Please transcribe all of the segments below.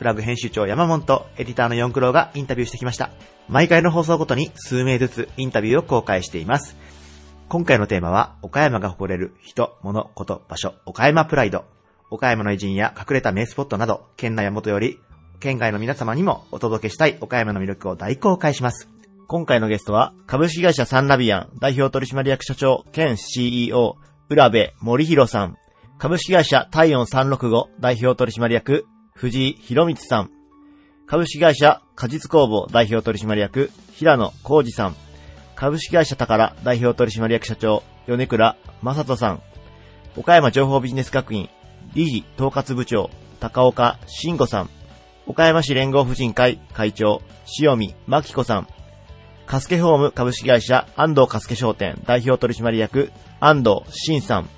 プラグ編集長山本とエディターの四九郎がインタビューしてきました。毎回の放送ごとに数名ずつインタビューを公開しています。今回のテーマは、岡山が誇れる人、物、こと、場所、岡山プライド。岡山の偉人や隠れた名スポットなど、県内はもとより、県外の皆様にもお届けしたい岡山の魅力を大公開します。今回のゲストは、株式会社サンラビアン代表取締役社長兼 CEO、浦部森弘さん。株式会社体温365代表取締役、藤井博光さん。株式会社果実工房代表取締役、平野浩二さん。株式会社宝代表取締役社長、米倉正人さん。岡山情報ビジネス学院理事統括部長、高岡慎吾さん。岡山市連合婦人会会長、塩見真紀子さん。カスケホーム株式会社安藤カスケ商店代表取締役、安藤慎さん。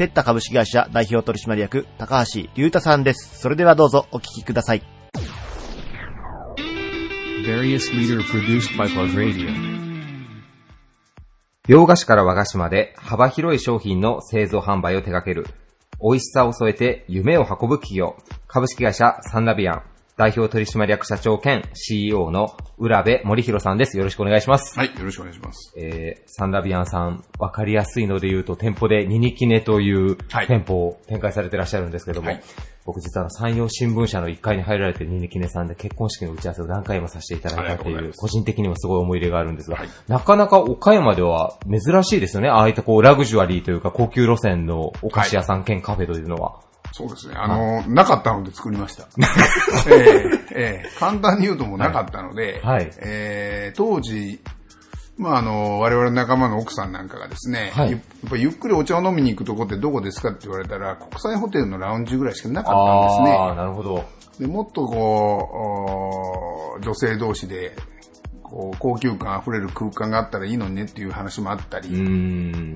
テッタ株式会社代表取締役、高橋隆太さんです。それではどうぞお聞きください。洋菓子から和菓子まで幅広い商品の製造販売を手掛ける、美味しさを添えて夢を運ぶ企業、株式会社サンラビアン、代表取締役社長兼 CEO の浦部森弘さんです。よろしくお願いします。はい、よろしくお願いします。えー、サンラビアンさん、わかりやすいので言うと、店舗でニニキネというはい店舗を展開されてらっしゃるんですけども、はい僕実は山陽新聞社の1階に入られてるニニキネさんで結婚式の打ち合わせを何回もさせていただいたっていう、ありがといます個人的にもすごい思い入れがあるんですが、はいなかなか岡山では珍しいですよね。ああいったこうラグジュアリーというか高級路線のお菓子屋さん兼カフェというのは。そうですね。あの、なかったので作りました。ええええ簡単に言うともうなかったので、はいええ当時、まあ、あの、我々の仲間の奥さんなんかがですね、はいゆやっぱゆっくりお茶を飲みに行くとこってどこですかって言われたら、国際ホテルのラウンジぐらいしかなかったんですね。ああ、なるほど。でもっとこう、お女性同士で、こう、高級感あふれる空間があったらいいのにねっていう話もあったり。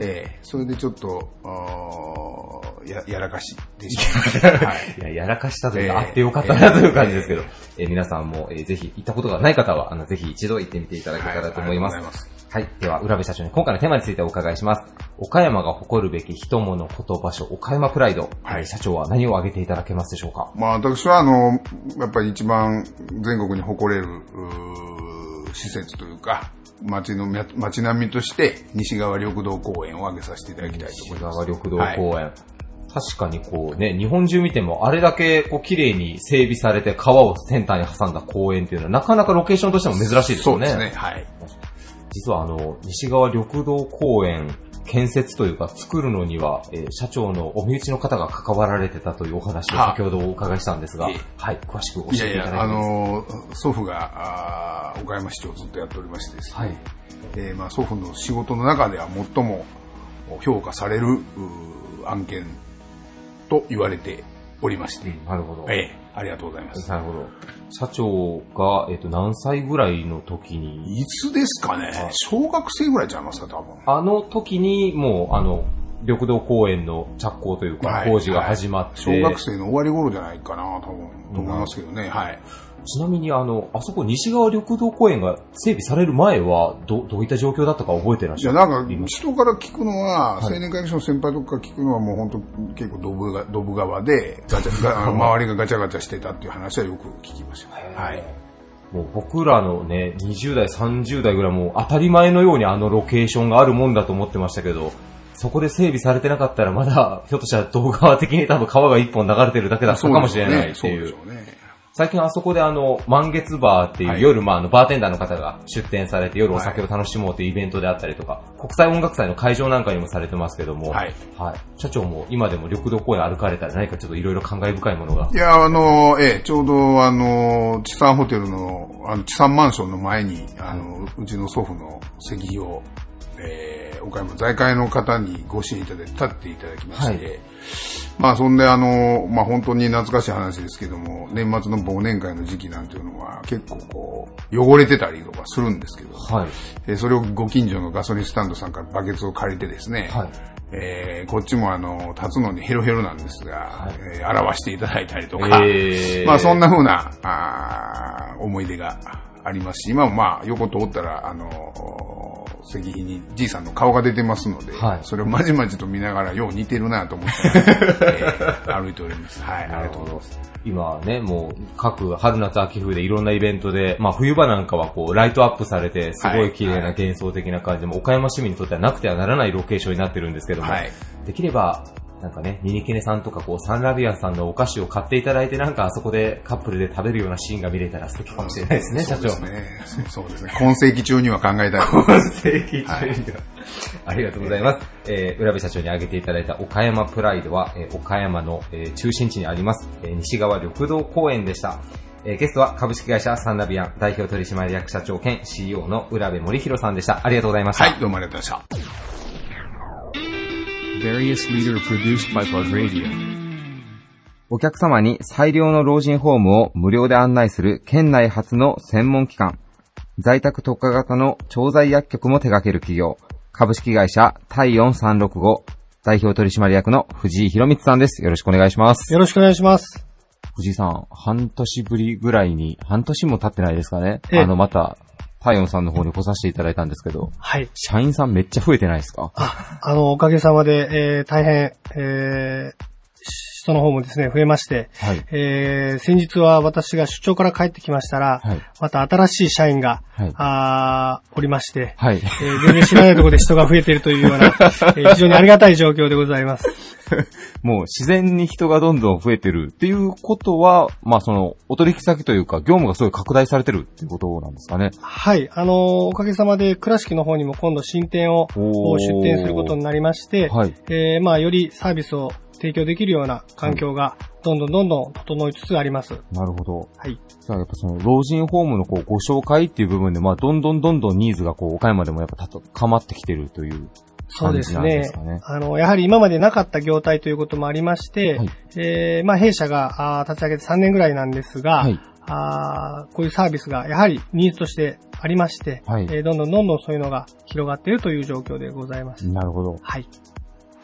ええそれでちょっと、や、やらかしでした。はい。いや、やらかしたというか、えーあってよかったなという感じですけど、えー皆さんも、えーぜひ行ったことがない方は、あの、ぜひ一度行ってみていただけたらと思います。はいいはい。では、浦部社長に今回のテーマについてお伺いします。岡山が誇るべき人物、こと場所、岡山プライド。はいえー社長は何を挙げていただけますでしょうか？まあ私はあの、やっぱり一番全国に誇れる、施設というか、街の、街並みとして西側緑道公園を挙げさせていただきたいと思います。西川緑道公園。確かにこうね、日本中見てもあれだけこう綺麗に整備されて川をセンターに挟んだ公園っていうのはなかなかロケーションとしても珍しいですよね。そうですね。はい。実はあの、西側緑道公園建設というか作るのには、えー社長のお身内の方が関わられてたというお話をは先ほどお伺いしたんですが、ええはい、詳しく教えいやいや、あていただいてます。の、祖父が、あー岡山市長をずっとやっておりましてですね、はい。えーまあ、祖父の仕事の中では最も評価される案件と言われておりまして、なるほど。ええありがとうございます。なるほど。社長が、えっ、と、何歳ぐらいの時に、いつですかね？小学生ぐらいちゃいますか、多分。あの時にもう、あの、緑道公園の着工というか、はい工事が始まって、小学生の終わり頃じゃないかな、多分、と思いますけどね、はい。ちなみにあの、あそこ西側緑道公園が整備される前は、ど、どういった状況だったか覚えてらっしいや、ゃるなんか、人から聞くのは、はい青年会議所の先輩とか聞くのはもう本当結構ドブが、ドブ川で、ガチャ、周りがガチャガチャしてたっていう話はよく聞きました。はい。もう僕らのね、20代、30代ぐらいもう当たり前のようにあのロケーションがあるもんだと思ってましたけど、そこで整備されてなかったらまだ、ひょっとしたら動画的に多分川が一本流れてるだけだったかもしれないっていう。そうでしょうね。最近あそこであの、満月バーっていう、はい夜、まあ、あの、バーテンダーの方が出店されて夜お酒を楽しもうというイベントであったりとか、国際音楽祭の会場なんかにもされてますけども、はい。はい。社長も今でも緑道公園歩かれたら何かちょっといろいろ感慨深いものが？い。や、あの、ええ、ちょうど、あの、地産ホテルの、あの、地産マンションの前に、あの、うちの祖父の石碑を、えー、岡山財界の方にご支援いただいて、立っていただきまして、はいまあ、そんで、あの、まあ、本当に懐かしい話ですけども、年末の忘年会の時期なんていうのは、結構こう、汚れてたりとかするんですけど、はい。えーそれをご近所のガソリンスタンドさんからバケツを借りてですね、はい。えーこっちもあの、立つのにヘロヘロなんですが、はいえー表していただいたりとか、えーまあそんな風な、あー思い出がありますし、今もまあ横通ったら、あの、石碑にじいさんの顔が出てますので、はいそれをまじまじと見ながら、よう似てるなと思って、えー歩いており ます。はい、ありがとうございます。今ね、もう各春夏秋冬でいろんなイベントで、まあ冬場なんかはこうライトアップされて、すごい綺麗な幻想的な感じで、もう岡山市民にとってはなくてはならないロケーションになってるんですけども、はい。できれば、なんかね、ミニケネさんとかこうサンラビアンさんのお菓子を買っていただいて、なんかあそこでカップルで食べるようなシーンが見れたら素敵かもしれないですね、社長。そうですね。そうですね。今世紀中には考えたい。正規中には。ありがとうございます。えー、浦部社長に挙げていただいた岡山プライドは、えー岡山の、えー中心地にあります、えー西側緑道公園でした。えーゲストは株式会社サンナビアン代表取締役社長兼 CEO の浦部森弘さんでした。ありがとうございました。はい、どうもありがとうございました。Various leader produced by Plug Radio. お客様に最良の老人ホームを無料で案内する県内初の専門機関。在宅特化型の調剤薬局も手掛ける企業。株式会社太陽365代表取締役の藤井博光さんです。よろしくお願いします。よろしくお願いします。藤井さん、半年ぶりぐらいに、半年も経ってないですかね。ええあの、また、太陽さんの方に来させていただいたんですけど、はい。社員さんめっちゃ増えてないですか？あ、あの、おかげさまで、えー、大変、えー、人の方もですね、増えまして、はい。えー、先日は私が出張から帰ってきましたら、はいまた新しい社員が、はいあーおりまして、はい。えー全然知らないところで人が増えているというような、えー非常にありがたい状況でございます。もう自然に人がどんどん増えてるっていうことは、まあその、お取引先というか、業務がすごい拡大されてるっていうことなんですかね。はい。あのーおかげさまで、倉敷の方にも今度新店を出店することになりまして、はい。えーまあ、よりサービスを提供できるような環境が、どんどんどんどん整いつつあります。なるほど。はい。じゃあやっぱその、老人ホームのこう、ご紹介っていう部分で、まあどんどんどんどんニーズがこう、岡山でもやっぱ高まってきてるという。そうですねすかね。あの、やはり今までなかった業態ということもありまして、はいえーまあ、弊社があー立ち上げて3年ぐらいなんですが、はい。あーこういうサービスがやはりニーズとしてありまして、はいえーどんどんどんどんそういうのが広がっているという状況でございます。なるほど。はい。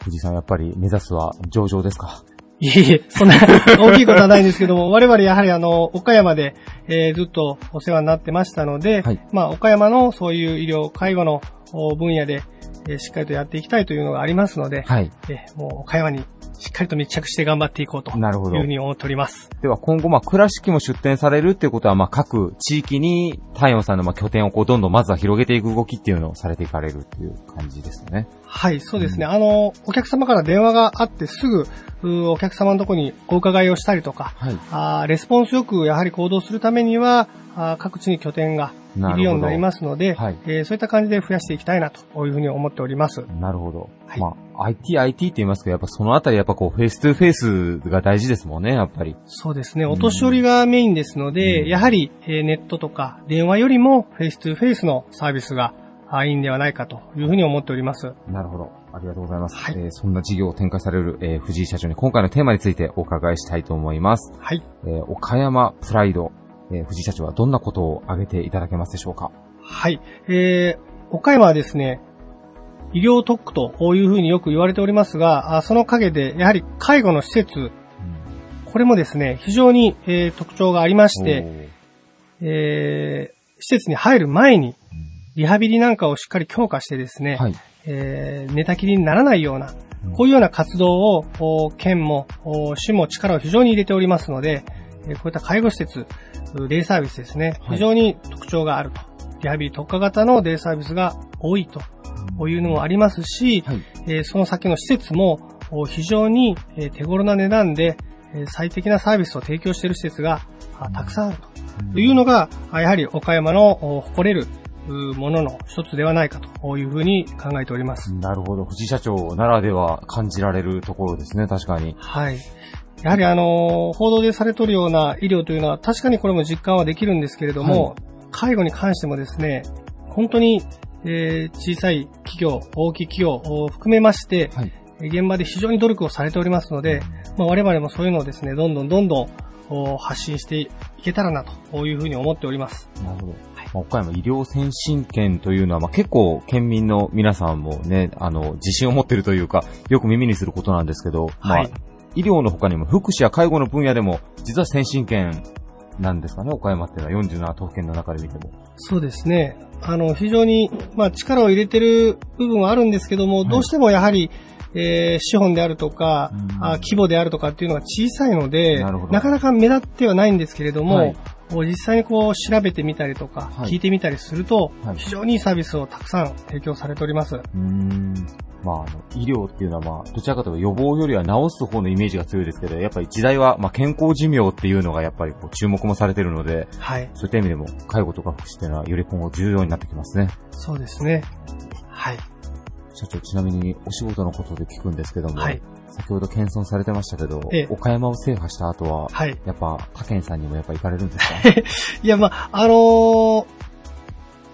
藤井さんやっぱり目指すは上場ですか？いえいえ、そんな 大きいことはないんですけども、我々やはりあの、岡山で、えーずっとお世話になってましたので、はいまあ、岡山のそういう医療、介護のお分野で、えーしっかりとやっていきたいというのがありますので、はい。えーもう岡山にしっかりと密着して頑張っていこうというなるほどふうに思っております。では今後まあ倉敷も出店されるっていうことはまあ各地域に太陽さんのまあ拠点をこうどんどんまずは広げていく動きっていうのをされていかれるっていう感じですよね。はい、そうですね。あの、お客様から電話があってすぐ、うお客様のところにお伺いをしたりとか、はい。あーレスポンスよくやはり行動するためには、あー各地に拠点がいるようになりますので、はいえーそういった感じで増やしていきたいなというふうに思っております。なるほど。はいまあ IT、IT って言いますけど、やっぱそのあたりやっぱこう face to face が大事ですもんね、やっぱり。そうですね。お年寄りがメインですので、うんやはり、えーネットとか電話よりも face to face のサービスがあいいんではないかというふうに思っております。なるほど。ありがとうございます。はいえーそんな事業を展開される、えー藤井社長に今回のテーマについてお伺いしたいと思います。はい。えー岡山プライド、えー藤井社長はどんなことを挙げていただけますでしょうか？はい。えー、岡山はですね、医療特区というふうによく言われておりますが、あその陰で、やはり介護の施設、これもですね、非常に、えー特徴がありまして、えー施設に入る前に、リハビリなんかをしっかり強化してですね、はい。えー寝たきりにならないような、こういうような活動を、お県も、お市も力を非常に入れておりますので、えーこういった介護施設、デイサービスですね、はい非常に特徴があると。リハビリ特化型のデイサービスが多いというのもありますし、はい。えーその先の施設もお非常にえー手頃な値段でえー最適なサービスを提供している施設があたくさんあるというのが、あやはり岡山のお誇れるうものの一つではないかというふうに考えております。なるほど。藤井社長ならでは感じられるところですね、確かに。はい。やはりあの、報道でされておるような医療というのは確かにこれも実感はできるんですけれども、介護に関してもですね、本当に、えー小さい企業、大きい企業を含めまして、はい。現場で非常に努力をされておりますので、まあ、我々もそういうのをですね、どんどんどんどんお発信していけたらなというふうに思っております。なるほど。まあ岡山医療先進権というのは、まあ、結構県民の皆さんもね、あの、自信を持ってるというか、よく耳にすることなんですけど、まあはい、医療の他にも福祉や介護の分野でも、実は先進権なんですかね、岡山っていうのは47都府県の中で見ても。そうですね。あの、非常に、まあ、力を入れてる部分はあるんですけども、どうしてもやはり、えー資本であるとか、うん。あ規模であるとかっていうのが小さいので、なかなか目立ってはないんですけれども、はい。実際にこう調べてみたりとか、はい。聞いてみたりすると、はい。非常にいいサービスをたくさん提供されております。まあ、あの、医療っていうのは、まあ、どちらかというと予防よりは治す方のイメージが強いですけど、やっぱり時代は、まあ、健康寿命っていうのがやっぱりこう注目もされてるので、はい。そういった意味でも、介護とか福祉っていうのはより今後重要になってきますね。そうですね。はい。社長、ちなみにお仕事のことで聞くんですけども、はい先ほど謙遜されてましたけど、ええ岡山を制覇した後は、はい。やっぱ、他県さんにもやっぱ行かれるんですか？いや、まあ、あのー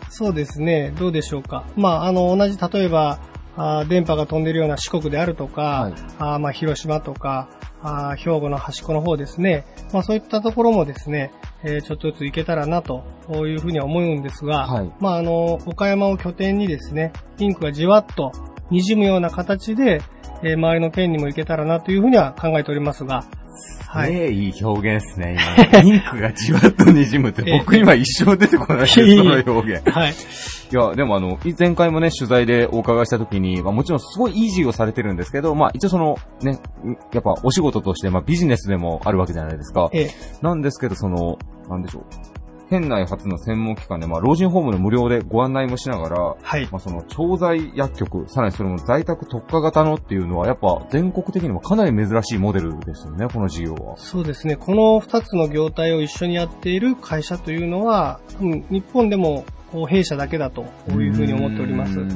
そうですね、どうでしょうか。まあ、あの、同じ、例えば、あー電波が飛んでるような四国であるとか、はいあーまあ、広島とか、あー兵庫の端っこの方ですね。まあ、そういったところもですね、えーちょっとずつ行けたらなというふうには思うんですが、はいまあ、あの、岡山を拠点にですね、ピンクがじわっと滲むような形で、えー周りの県にも行けたらなというふうには考えておりますが、はい。ねえ、いい表現ですね、今。ピンクがじわっと滲むって、ええ僕今一生出てこないです、その表現。はい。いや、でもあの、前回もね、取材でお伺いしたときに、まあもちろんすごいイージーをされてるんですけど、まあ一応その、ね、やっぱお仕事として、まあビジネスでもあるわけじゃないですか。えーなんですけど、その、なんでしょう。県内初の専門機関で、まあ老人ホームの無料でご案内もしながら、はい。まあその、調剤薬局、さらにそれも在宅特化型のっていうのは、やっぱ全国的にもかなり珍しいモデルですよね、この事業は。そうですね。この二つの業態を一緒にやっている会社というのは、うん日本でもこう弊社だけだというふうに思っておりますなる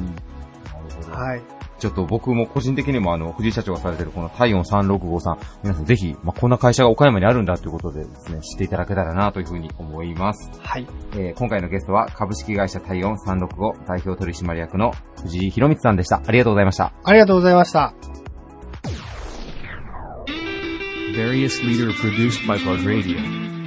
ほど。はい。ちょっと僕も個人的にもあの、藤井社長がされてるこの体温365さん、皆さんぜひ、まあ、こんな会社が岡山にあるんだということでですね、知っていただけたらなというふうに思います。はい。えー今回のゲストは株式会社体温365代表取締役の藤井博光さんでした。ありがとうございました。ありがとうございました。Various leader produced by Radio.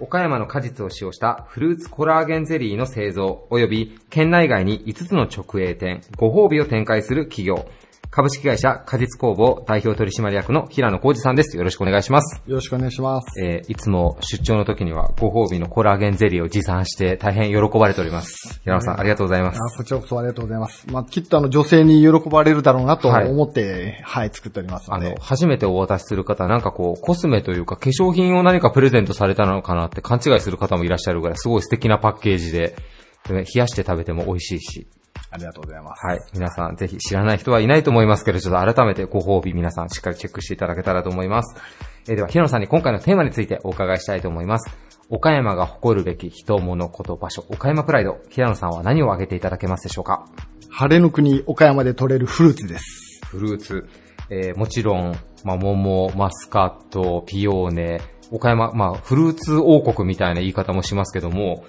岡山の果実を使用したフルーツコラーゲンゼリーの製造及び県内外に5つの直営店、ご褒美を展開する企業、株式会社果実工房代表取締役の平野浩二さんです。よろしくお願いします。よろしくお願いします。えーいつも出張の時にはご褒美のコラーゲンゼリーを持参して大変喜ばれております。平野さん、ありがとうございます。あこちらこそありがとうございます。まあ、きっとあの女性に喜ばれるだろうなとはい思って、はい、作っておりますので。あの、初めてお渡しする方、なんかこう、コスメというか化粧品を何かプレゼントされたのかなって勘違いする方もいらっしゃるぐらい、すごい素敵なパッケージで、冷やして食べても美味しいし、ありがとうございます。はい。皆さんぜひ知らない人はいないと思いますけど、ちょっと改めてご褒美皆さんしっかりチェックしていただけたらと思います。えーでは、平野さんに今回のテーマについてお伺いしたいと思います。岡山が誇るべき人、物、こと、場所、岡山プライド。平野さんは何を挙げていただけますでしょうか？晴れの国岡山で採れるフルーツです。フルーツ。えーもちろん、まあ、桃、マスカット、ピオーネ、岡山、まあ、フルーツ王国みたいな言い方もしますけども、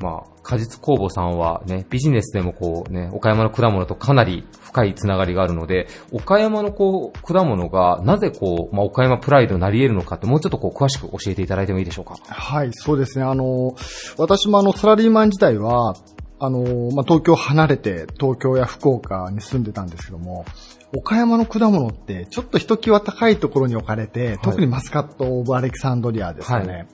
まあ、果実工房さんはね、ビジネスでもこうね、岡山の果物とかなり深いつながりがあるので、岡山のこう、果物がなぜこう、まあ、岡山プライドになり得るのかってもうちょっとこう、詳しく教えていただいてもいいでしょうか？はい、そうですね。あの、私もあの、サラリーマン時代は、あの、まあ、東京離れて、東京や福岡に住んでたんですけども、岡山の果物って、ちょっとひときわ高いところに置かれて、特にマスカット・オブ・アレキサンドリアですよね。はい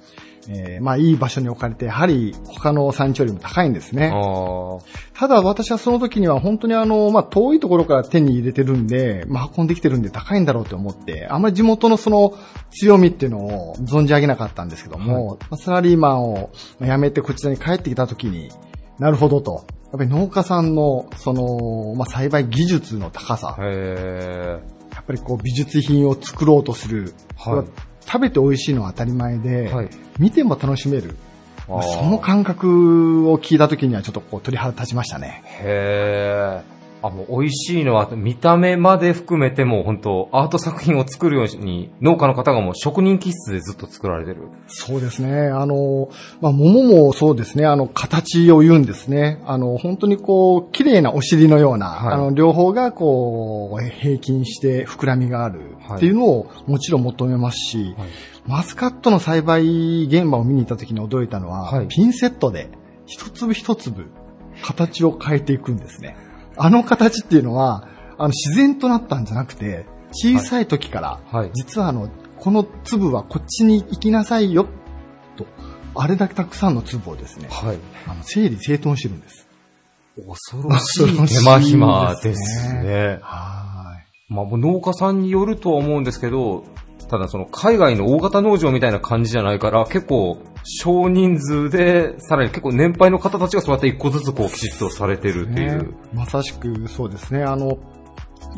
えーまあ、いい場所に置かれて、やはり他の産地よりも高いんですね。あただ私はその時には本当にあの、まあ、遠いところから手に入れてるんで、まあ、運んできてるんで高いんだろうと思って、あんまり地元のその強みっていうのを存じ上げなかったんですけども、まあサラリーマンを辞めてこちらに帰ってきた時に、なるほどと。やっぱり農家さんの、その、まあ、栽培技術の高さやっぱりこう美術品を作ろうとする。はい食べて美味しいのは当たり前で、はい。見ても楽しめる。その感覚を聞いた時にはちょっとこう鳥肌立ちましたね。へー。あ、もう美味しいのは、見た目まで含めてもう本当アート作品を作るように、農家の方がもう職人気質でずっと作られてる。そうですね。あの、まあ、桃もそうですね。あの、形を言うんですね。あの、本当にこう、綺麗なお尻のような、はいあの、両方がこう、平均して膨らみがあるっていうのをもちろん求めますし、はいマスカットの栽培現場を見に行った時に驚いたのは、はいピンセットで一粒一粒形を変えていくんですね。あの形っていうのは、あの、自然となったんじゃなくて、小さい時から、はい。実はあの、この粒はこっちに行きなさいよ、と、あれだけたくさんの粒をですね、はい。あの整理整頓してるんです。恐ろしい手間暇ですね。はまあ、もう農家さんによるとは思うんですけど、ただその海外の大型農場みたいな感じじゃないから、結構少人数で、さらに結構年配の方たちがそうやって一個ずつこうきちっとされてる。っていねう。まさしくそうですね。あの、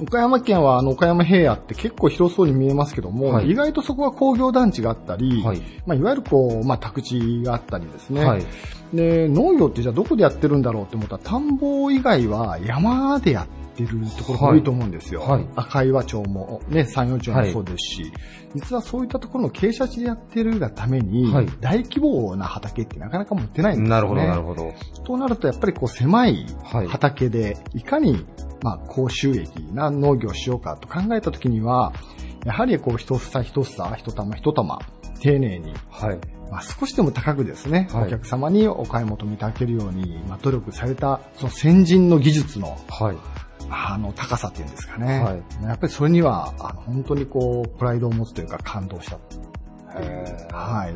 岡山県はあの岡山平野って結構広そうに見えますけども、はい意外とそこは工業団地があったり、はい。まあ、いわゆるこう、まあ、宅地があったりですね。はい。で、農業ってじゃあどこでやってるんだろうって思ったら、田んぼ以外は山でやってるところが多いと思うんですよ。はいはい赤岩町も、ね、山陽町もそうですし、実はそういったところの傾斜地でやってるがために、はい大規模な畑ってなかなか持ってないんですよね。なるほど、なるほど。となると、やっぱりこう狭い畑で、いかに、まあ、高収益な農業をしようかと考えたときには、やはりこう、一房一房、一玉一玉、丁寧に、はい。まあ、少しでも高くですね、はいお客様にお買い求めいただけるように、まあ、努力された、その先人の技術の、はい。あの、高さっていうんですかね。はいやっぱりそれには、あの、本当にこう、プライドを持つというか感動した。はい。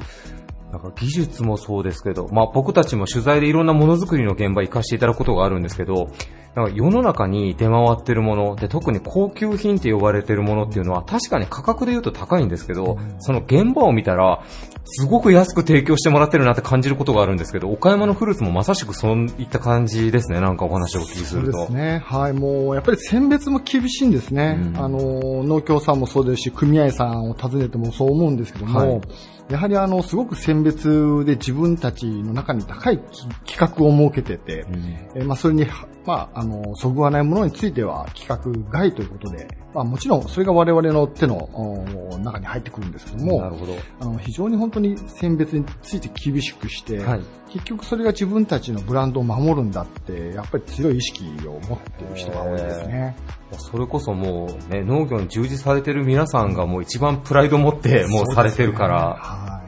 なんか技術もそうですけど、まあ僕たちも取材でいろんなものづくりの現場行かせていただくことがあるんですけど、なんか世の中に出回ってるもので特に高級品って呼ばれてるものっていうのは確かに価格で言うと高いんですけど、その現場を見たらすごく安く提供してもらってるなって感じることがあるんですけど、岡山のフルーツもまさしくそういった感じですね。なんかお話をお聞きすそうると。ですね。はい。もう、やっぱり選別も厳しいんですね。うんあの、農協さんもそうですし、組合さんを訪ねてもそう思うんですけども、はいやはりあの、すごく選別で自分たちの中に高いき企画を設けてて、うん。えーまあ、それに、まあ、あの、そぐわないものについては企画外ということで、まあ、もちろんそれが我々の手のお中に入ってくるんですけども、なるほど。あの非常に本当に選別について厳しくして、はい結局それが自分たちのブランドを守るんだって、やっぱり強い意識を持っている人が多いですね。それこそもうね、農業に従事されてる皆さんがもう一番プライド持ってもうされてるから、はい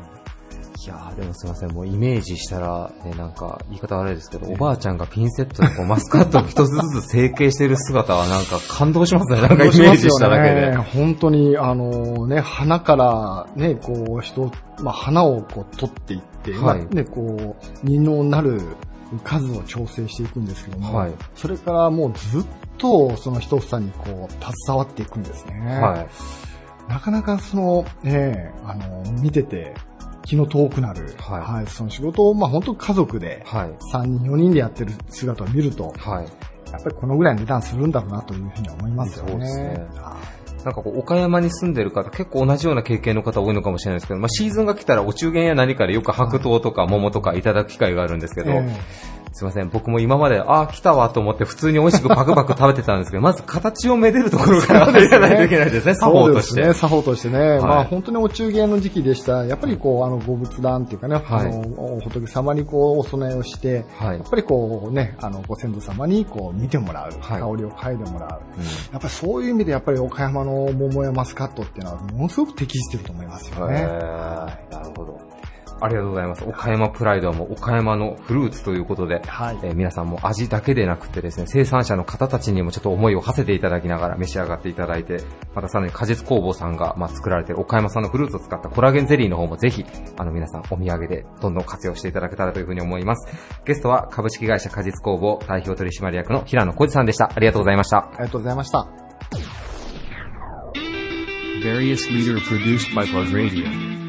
やーでもすいません、もうイメージしたら、ね、なんか、言い方悪いですけど、おばあちゃんがピンセットでこうマスカットを一つずつ成形してる姿はなんか感動しますね。なんかイメージしただけで。ね、本当に、あのね、花からね、こう、人、まあ、花をこう取っていって、はいまあね、こう、二能なる数を調整していくんですけども、はいそれからもうずっとその一房にこう、携わっていくんですね。はい。なかなかその、ね、あの、見てて気の遠くなる、はいその仕事を、まあ本当家族で、はい。3人、4人でやってる姿を見ると、はい。やっぱりこのぐらいの値段するんだろうなというふうに思いますよね。そうですねはなんかこう、岡山に住んでる方、結構同じような経験の方多いのかもしれないですけど、まあシーズンが来たらお中元や何かでよく白桃とか桃とかいただく機会があるんですけど、えすいません、僕も今まで、ああ、来たわと思って普通に美味しくパクパク食べてたんですけど、まず形をめでるところから入らないといけないですね、作法として。ね、作法としてね。いまあ本当にお中元の時期でした。やっぱりこう、あの、ご仏壇っていうかね、はいあの、お仏様にこう、お供えをして、はいやっぱりこうね、あの、ご先祖様にこう、見てもらう。はい香りを嗅いでもらう。うんやっぱりそういう意味でやっぱり岡山の桃やマスカットっていうのはものすごく適してると思いますよね。なるほど。ありがとうございます。岡山プライドはもう岡山のフルーツということで、はいえー皆さんも味だけでなくてですね、生産者の方たちにもちょっと思いを馳せていただきながら召し上がっていただいて、またさらに果実工房さんが、まあ、作られている岡山産のフルーツを使ったコラーゲンゼリーの方もぜひ、あの皆さんお土産でどんどん活用していただけたらというふうに思います。ゲストは株式会社果実工房代表取締役の平野浩二さんでした。ありがとうございました。ありがとうございました。Various leader produced by Plug Radio.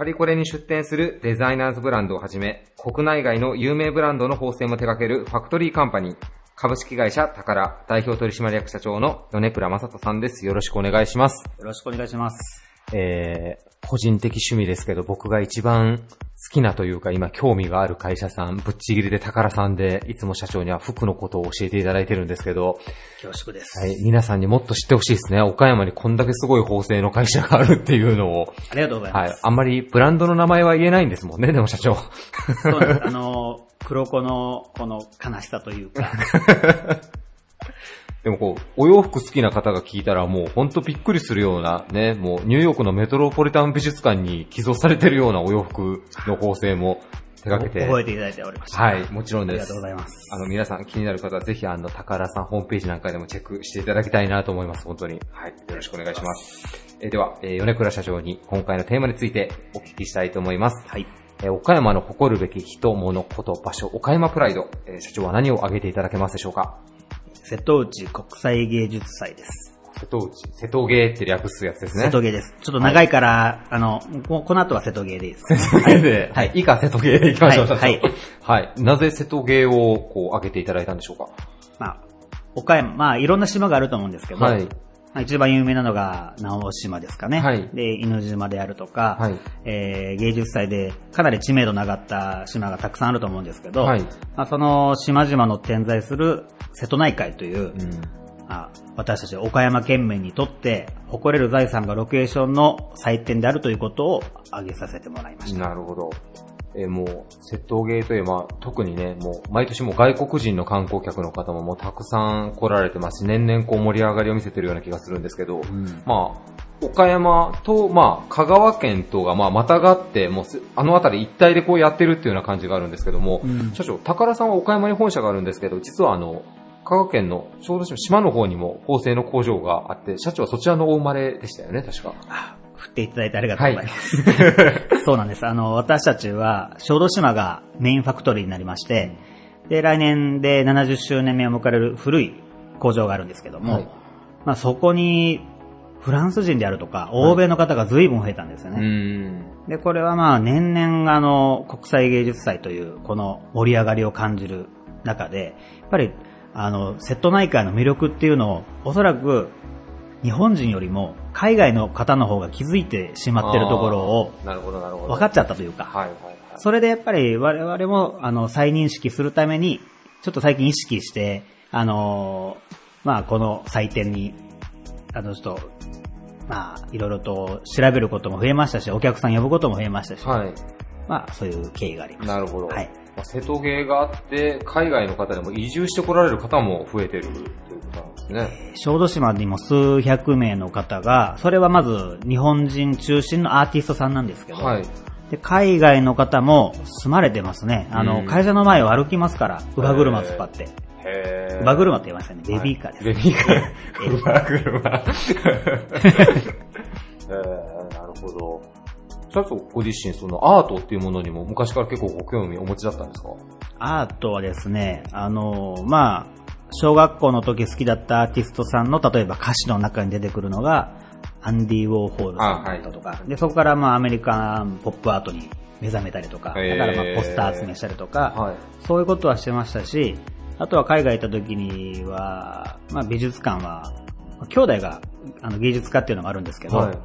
パリコレに出店するデザイナーズブランドをはじめ、国内外の有名ブランドの縫製も手掛けるファクトリーカンパニー、株式会社宝代表取締役社長の米倉正人さんです。よろしくお願いします。よろしくお願いします。えー、個人的趣味ですけど、僕が一番好きなというか、今興味がある会社さん、ぶっちぎりで宝さんで、いつも社長には服のことを教えていただいてるんですけど、恐縮です。はい、皆さんにもっと知ってほしいですね。岡山にこんだけすごい縫製の会社があるっていうのを。ありがとうございます。はい、あんまりブランドの名前は言えないんですもんね、でも社長。そうです。あの、黒子のこの悲しさというか、でもこう、お洋服好きな方が聞いたらもうほんとびっくりするようなね、もうニューヨークのメトロポリタン美術館に寄贈されてるようなお洋服の縫製も手掛けて。覚えていただいておりました。はい、もちろんです。ありがとうございます。あの、皆さん気になる方はぜひあの、宝さんホームページなんかでもチェックしていただきたいなと思います、本当に。はい、よろしくお願いします。えーでは、えー米倉社長に今回のテーマについてお聞きしたいと思います。はい。えー岡山の誇るべき人、物、こと、場所、岡山プライド。えー社長は何を挙げていただけますでしょうか？瀬戸内国際芸術祭です。瀬戸内、瀬戸芸って略すやつですね。瀬戸芸です。ちょっと長いから、あの、ここの後は瀬戸芸でいいです。瀬戸芸で、はい、以下瀬戸芸でいきましょう。はいはいはい。なぜ瀬戸芸をこう挙げていただいたんでしょうか？まあ、岡山、まあ、いろんな島があると思うんですけど、はい。まあ一番有名なのが直島ですかね。はいで、犬島であるとか、はいえー芸術祭でかなり知名度の上がった島がたくさんあると思うんですけど、はいまあ、その島々の点在する瀬戸内海という、うん。あ私たち岡山県民にとって誇れる財産がロケーションの祭典であるということを挙げさせてもらいました。なるほど。えーもう、窃盗芸といえば、特にね、もう、毎年もう外国人の観光客の方ももうたくさん来られてますし、年々こう盛り上がりを見せてるような気がするんですけど、まあ、岡山と、まあ、香川県とが、まあ、またがって、もうす、あの辺り一帯でこうやってるっていうような感じがあるんですけども、社長、宝さんは岡山に本社があるんですけど、実はあの、香川県の小豆島島の方にも縫製の工場があって、社長はそちらのお生まれでしたよね、確か。あ振っていただいてありがとうございます。そうなんです。あの、私たちは、小豆島がメインファクトリーになりまして、で、来年で70周年目を迎える古い工場があるんですけども、はいまあそこに、フランス人であるとか、欧米の方が随分増えたんですようね。ん。で、これはまあ年々あの、国際芸術祭という、この盛り上がりを感じる中で、やっぱり、あの、瀬戸内海の魅力っていうのを、おそらく、日本人よりも、海外の方の方が気づいてしまってるところを。分かっちゃったというか、はいはいはい。それでやっぱり我々も、あの、再認識するために、ちょっと最近意識して、あのーまあ、この祭典に、あの、ちょっと、まあ、いろいろと調べることも増えましたし、お客さん呼ぶことも増えましたし、はい。まあ、そういう経緯がありました。なるほど。はい。まあ瀬戸芸があって、海外の方でも移住してこられる方も増えてるね。小豆島にも数百名の方が、それはまず日本人中心のアーティストさんなんですけど、はい。で海外の方も住まれてますね。あの、うん会社の前を歩きますから、乳母車突っ張って。へ乳母車って言いましたね。ベビーカーです。ベビーカー。ええ乳母車。えー、なるほど。社長ご自身、そのアートっていうものにも昔から結構ご興味お持ちだったんですか？アートはですね、あの、まあ、小学校の時好きだったアーティストさんの、例えば歌詞の中に出てくるのが、アンディ・ウォーホールさんだったとか、で、そこからまあアメリカンポップアートに目覚めたりとか、だからまあポスター集めしたりとか、はい。そういうことはしてましたし、あとは海外行った時には、まあ美術館は、まあ兄弟があの芸術家っていうのがあるんですけど、はい。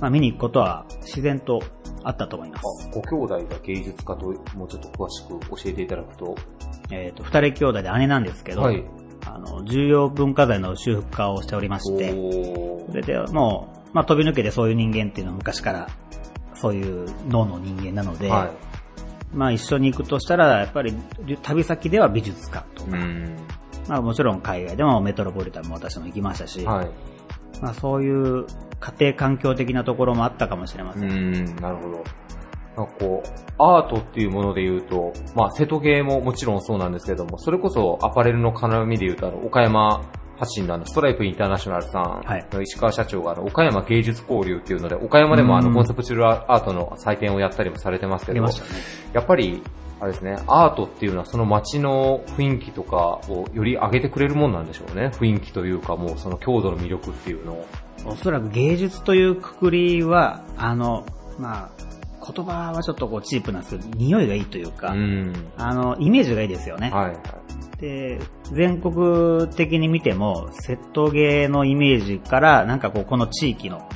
まあ見に行くことは自然とあったと思います。ご兄弟が芸術家ともうちょっと詳しく教えていただくと。えっ、と、二人兄弟で姉なんですけど、はい。あの、重要文化財の修復家をしておりまして、おそれでもう、まあ飛び抜けてそういう人間っていうのは昔から、そういう脳の人間なので、はい。まあ一緒に行くとしたら、やっぱり旅先では美術館とか、うん。まあもちろん海外でもメトロポリタンも私も行きましたし、はい。まあそういう家庭環境的なところもあったかもしれませ。うんん、なるほど。なんかこう、アートっていうもので言うと、まあ、瀬戸芸ももちろんそうなんですけども、それこそアパレルの絡みで言うと、あの、岡山発信のあの、ストライプインターナショナルさんはいの石川社長があの、岡山芸術交流っていうので、岡山でもあの、うんコンセプチュアルアートの祭典をやったりもされてますけど。やっぱり、あれですね、アートっていうのはその街の雰囲気とかをより上げてくれるもんなんでしょうね。雰囲気というか、もうその郷土の魅力っていうのを。おそらく芸術というくくりは、あの、まあ、言葉はちょっとこうチープなんですけど、匂いがいいというか、うん。あの、イメージがいいですよね。はいはい。で、全国的に見ても、セットゲーのイメージから、なんかこう、この地域の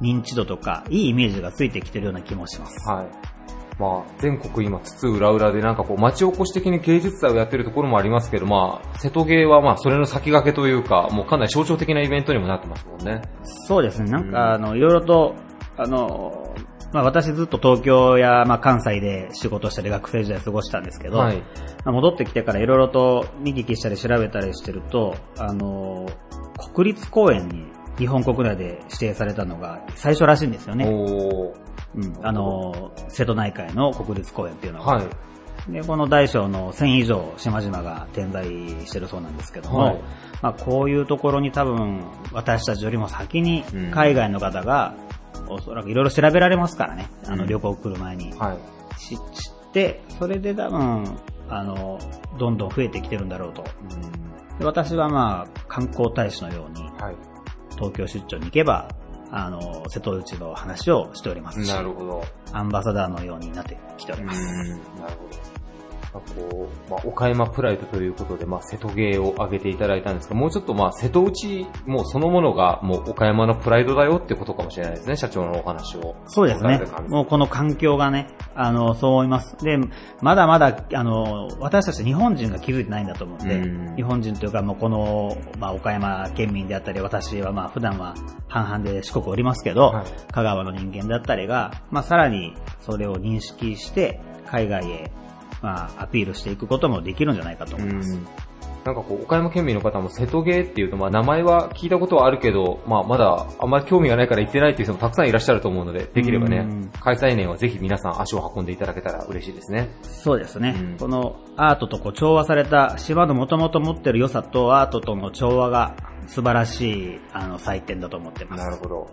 認知度とか、いいイメージがついてきてるような気もします。はい。まあ、全国今、津々浦々でなんかこう、町おこし的に芸術祭をやってるところもありますけど、まあ、瀬戸芸はまあ、それの先駆けというか、もうかなり象徴的なイベントにもなってますもんね。そうですね。なんか、あの、いろいろと、あの、まあ私ずっと東京や、まあ関西で仕事したり学生時代過ごしたんですけど、はい。まあ戻ってきてからいろいろと見聞きしたり調べたりしてると、あの、国立公園に日本国内で指定されたのが最初らしいんですよね。うん、あの、瀬戸内海の国立公園っていうのは。はい。で、この大小の1000以上島々が点在してるそうなんですけども、はいまあこういうところに多分私たちよりも先にうん海外の方がおそらくいろいろ調べられますからね、あのうん旅行来る前に。はい。知知って、それで多分、あの、どんどん増えてきてるんだろうと。で私はまあ観光大使のようにはい。東京出張に行けば、あの、瀬戸内の話をしておりますし、なるほど。アンバサダーのようになってきております。なるほど。まあこう、まあ、岡山プライドということで、まあ、瀬戸芸を挙げていただいたんですが、もうちょっとまあ、瀬戸内もうそのものが、もう岡山のプライドだよってことかもしれないですね、社長のお話を。そうですねもうこの環境がね、あの、そう思います。で、まだまだ、あの、私たち日本人が気づいてないんだと思うんで、うん日本人というか、もうこの、まあ、岡山県民であったり、私はまあ、普段は半々で四国おりますけど、はい香川の人間だったりが、まあ、さらにそれを認識して、海外へ、まあ、アピールしていくこともできるんじゃないかと思います。なんかこう、岡山県民の方も瀬戸芸っていうと、まあ名前は聞いたことはあるけど、まあまだあんまり興味がないから行ってないっていう人もたくさんいらっしゃると思うので、できればねうん、開催年はぜひ皆さん足を運んでいただけたら嬉しいですね。そうですね。うんこのアートとこう調和された島の元々持ってる良さとアートとの調和が素晴らしいあの祭典だと思ってます。なるほど。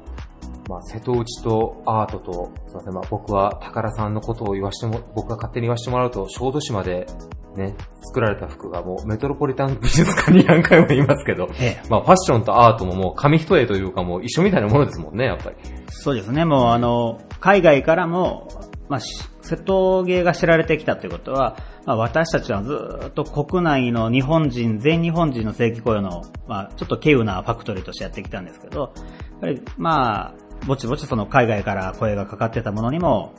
まあ、瀬戸内とアートと、すいません、まあ僕は宝さんのことを言わしても、僕が勝手に言わしてもらうと、小豆島でね、作られた服がもうメトロポリタン 美術館に何回も言いますけど、ええまあファッションとアートももう紙一重というかもう一緒みたいなものですもんね、やっぱり。そうですね。もうあの、海外からも、まあ、し瀬戸芸が知られてきたということは、まあ、私たちはずっと国内の日本人、全日本人の正規雇用の、まあ、ちょっと稀有なファクトリーとしてやってきたんですけど、やっぱり、まあ、ぼちぼちその海外から声がかかってたものにも、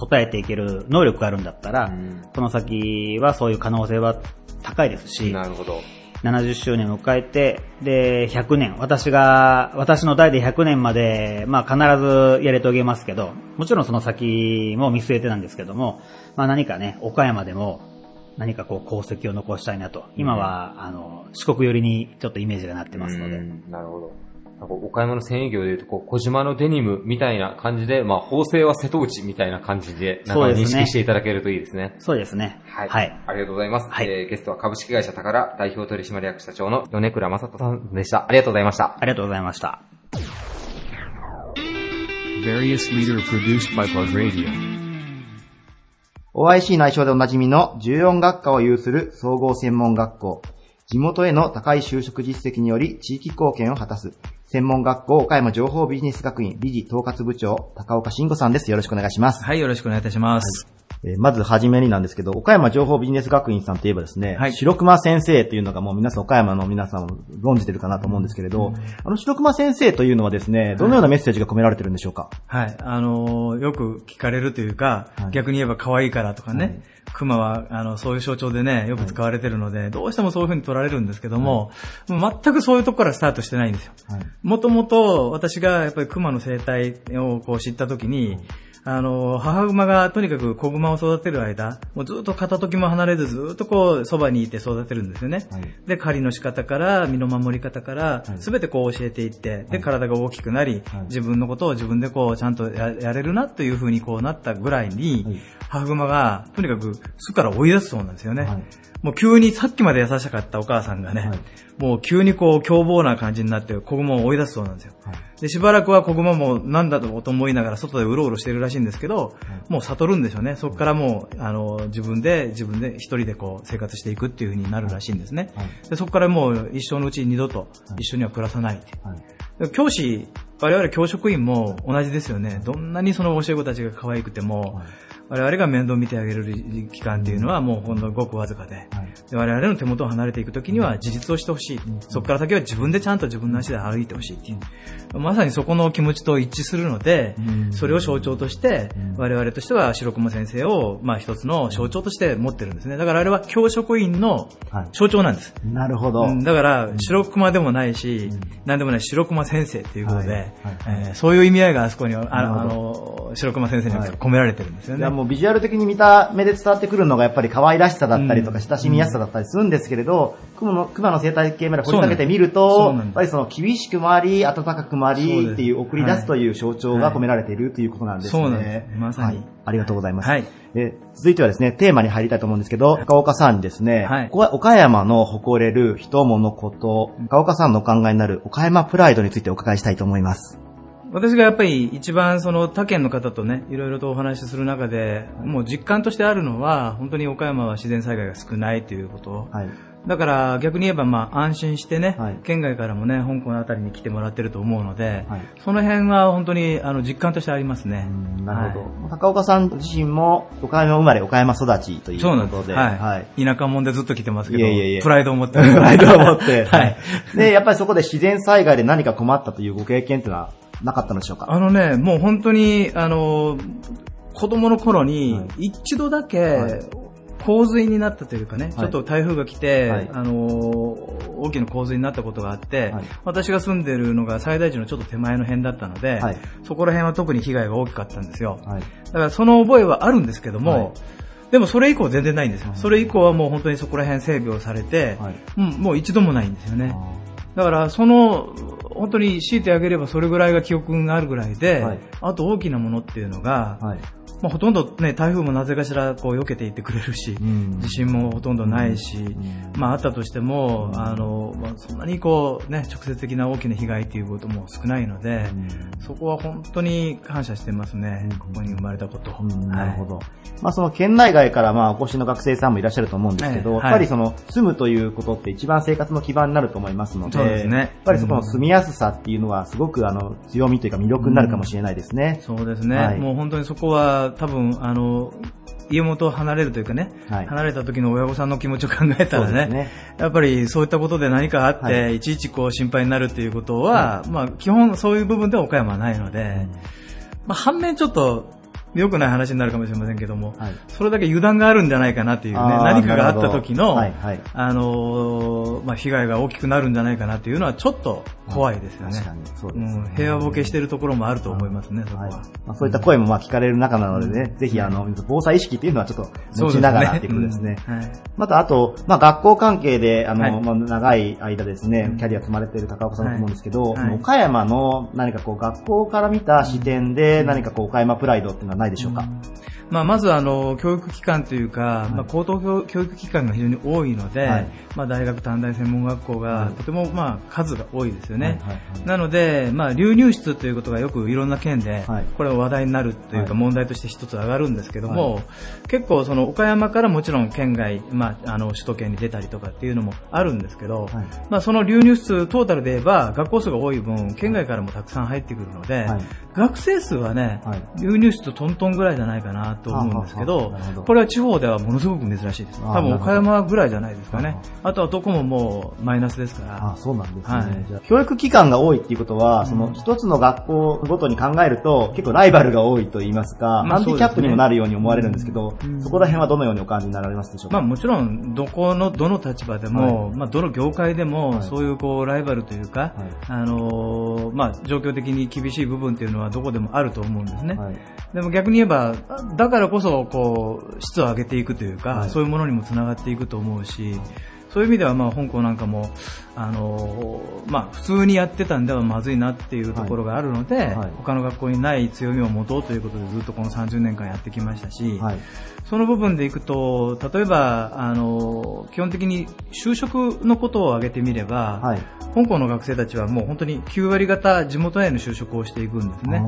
応えていける能力があるんだったら、うんこの先はそういう可能性は高いですし、なるほど。70周年を迎えて、で、100年、私が、私の代で100年まで、まあ必ずやり遂げますけど、もちろんその先も見据えてなんですけども、まあ何かね、岡山でも何かこう功績を残したいなと。今は、あの、四国寄りにちょっとイメージがなってますので。うんなるほど。なんか岡山の繊維業でいうと、こう、小島のデニムみたいな感じで、まあ、縫製は瀬戸内みたいな感じで、なんか認識していただけるといいですね。そうですね。はい。はい。ありがとうございます。はいえーゲストは株式会社宝代表取締役社長の米倉正人さんでした。ありがとうございました。ありがとうございました。Various leader produced by Plug Radio. OIC 内称でおなじみの14学科を有する総合専門学校。地元への高い就職実績により地域貢献を果たす。専門学校岡山情報ビジネス学院理事統括部長、高岡慎吾さんです。よろしくお願いします。はい、よろしくお願いいたします。えーまずはじめになんですけど、岡山情報ビジネス学院さんといえばですね、はい。白熊先生というのがもう皆さん岡山の皆さん存じてるかなと思うんですけれど、あの白熊先生というのはですね、どのようなメッセージが込められてるんでしょうか、はい、あのーよく聞かれるというか、はい。逆に言えば可愛いからとかね、熊は、あの、そういう象徴でね、よく使われてるので、どうしてもそういう風に取られるんですけども、もう全くそういうとこからスタートしてないんですよ。はい。もともと私がやっぱり熊の生態をこう知ったときに、あの、母熊がとにかく子熊を育てる間、もうずっと片時も離れずずっとこう、そばにいて育てるんですよね。はい。で、狩りの仕方から、身の守り方からは、い。すべてこう教えていって、で、体が大きくなりはい、自分のことを自分でこう、ちゃんとややれるなという風にこうなったぐらいにはい、母熊が、とにかく巣から追い出すそうなんですよね。はい。もう急にさっきまで優しかったお母さんがね、はい。もう急にこう凶暴な感じになって子熊を追い出すそうなんですよ。はいで、しばらくは子熊もなんだと思いながら外でうろうろしてるらしいんですけど、もう悟るんでしょうね。そこからもう、あの、自分で、自分で一人でこう生活していくっていう風になるらしいんですね。はい。でそこからもう一生のうち二度と一緒には暮らさない。はい。教師、我々教職員も同じですよね。どんなにその教え子たちが可愛くても、我々が面倒見てあげる期間っていうのはもうほんのごくわずかで、はい。で我々の手元を離れていくときには自立をしてほしい、そこから先は自分でちゃんと自分の足で歩いてほしいっていう、まさにそこの気持ちと一致するので、それを象徴として、我々としては白熊先生を、まあ一つの象徴として持ってるんですね。だからあれは教職員の象徴なんです。なるほど。うん。だから、白熊でもないし、なん。でもない白熊先生っていうことで、えーそういう意味合いがあそこには、ああの、白熊先生には込められてるんですよね。もうビジュアル的に見た目で伝わってくるのがやっぱり可愛らしさだったりとか親しみやすさだったりするんですけれど、熊の熊の生態系まで掘り下げてみると、やっぱりその厳しくもあり、温かくもあそうですりっていう送り出すという象徴が込められているということなんですね。そうなんですまさにはいありがとうございます。はいえ続いてはですね、テーマに入りたいと思うんですけど、高岡さんにですね、はいここは岡山の誇れる人物こと、高岡さんのお考えになる岡山プライドについてお伺いしたいと思います。私がやっぱり一番その他県の方とね、いろいろとお話しする中で、もう実感としてあるのは、本当に岡山は自然災害が少ないということ。はい。だから逆に言えばまあ安心してね、はい。県外からもね、香港のあたりに来てもらってると思うので、はい。その辺は本当にあの実感としてありますね。なるほど。はい。高岡さん自身も岡山生まれ、岡山育ちというそうなんです。ことで、はい。田舎者でずっと来てますけど、いえいえいえ。プライドを持って。プライドを持って、はい。で、やっぱりそこで自然災害で何か困ったというご経験っていうのはなかったのでしょうか？あのね、もう本当に、あの、子供の頃に、一度だけ、洪水になったというかね、ちょっと台風が来て、はいあの、大きな洪水になったことがあって、はい私が住んでるのが最大寺のちょっと手前の辺だったので、はいそこら辺は特に被害が大きかったんですよ。はい。だからその覚えはあるんですけども、はいでもそれ以降全然ないんですよ。それ以降はもう本当にそこら辺整備をされて、はいうん、もう一度もないんですよね。だから、その、本当に強いてあげればそれぐらいが記憶があるぐらいで、はいあと大きなものっていうのが、はい。まあ、ほとんどね、台風もなぜかしらこう避けていってくれるし、ん。地震もほとんどないし、まああったとしても、あの、まあ、そんなにこうね、直接的な大きな被害っていうことも少ないので、そこは本当に感謝してますね。ここに生まれたこと。なるほど。まあその県内外からまあお越しの学生さんもいらっしゃると思うんですけど、はいやっぱりその住むということって一番生活の基盤になると思いますので、そうですね。やっぱりそこの住みやすさっていうのはすごくあの強みというか魅力になるかもしれないですね。そうですね、はい。もう本当にそこは多分、あの、家元を離れるというかね、はい。離れた時の親御さんの気持ちを考えたらね、ね。やっぱりそういったことで何かあって、、はい。ちいちこう心配になるっていうことは、まあ基本そういう部分では岡山はないので、まあ反面ちょっと、良くない話になるかもしれませんけども、はい。それだけ油断があるんじゃないかなっていうね、何かがあった時の、はいはい。あのーまあ、被害が大きくなるんじゃないかなっていうのはちょっと怖いですよね。確かにそうですね。ん平和ボケしてるところもあると思いますね、そこは。まあ、そういった声もまあ聞かれる中なのでね、ぜひあの、防災意識っていうのはちょっと持ちながらっていうことですね。うんはい。またあと、まあ学校関係で、あの、はい。まあ長い間ですね、キャリア積まれている高岡さんだと思うんですけど、岡山の何かこう学校から見た視点で何かこう岡山プライドっていうのはないでしょうか、まあ、まずあの教育機関というか、まあ、高等教教育機関が非常に多いので、はい。まあ、大学短大専門学校がとてもまあ数が多いですよね、はいはいはい。なので、まあ、流入室ということがよくいろんな県ではい。これは話題になるというかはい。問題として一つ上がるんですけども、は結構その岡山からもちろん県外、まあ、あの首都圏に出たりとかっていうのもあるんですけど、はい。まあ、その流入室トータルで言えば学校数が多い分県外からもたくさん入ってくるので、はい。学生数はね、はい。流入室とトントンぐらいじゃないかなと思うんですけはど。これは地方ではものすごく珍しいです。あ多分岡山ぐらいじゃないですかね。あとはどこももうマイナスですから。あそうなんですね、はい。じゃあ教育機関が多いっていうことは、その一つの学校ごとに考えると結構ライバルが多いと言いますか、まあハンディキャップにもなるように思われるんですけど、うん。そこら辺はどのようにお感じになられますでしょうか、まあもちろん、どこの、どの立場でも、まあどの業界でも、はい。そういうこう、ライバルというか、あのーまあ状況的に厳しい部分っていうのはどこでもあると思うんですね。はい。でも逆に言えば、だからこそ、こう、質を上げていくというか、はい。そういうものにもつながっていくと思うし、そういう意味では、まあ、香港なんかも、あのーまあ、普通にやってたんではまずいなっていうところがあるので、はい。他の学校にない強みを持とうということでずっとこの30年間やってきましたし、はい。その部分でいくと、例えば、あの、基本的に就職のことを挙げてみれば、はい。香港の学生たちはもう本当に9割方地元への就職をしていくんですね。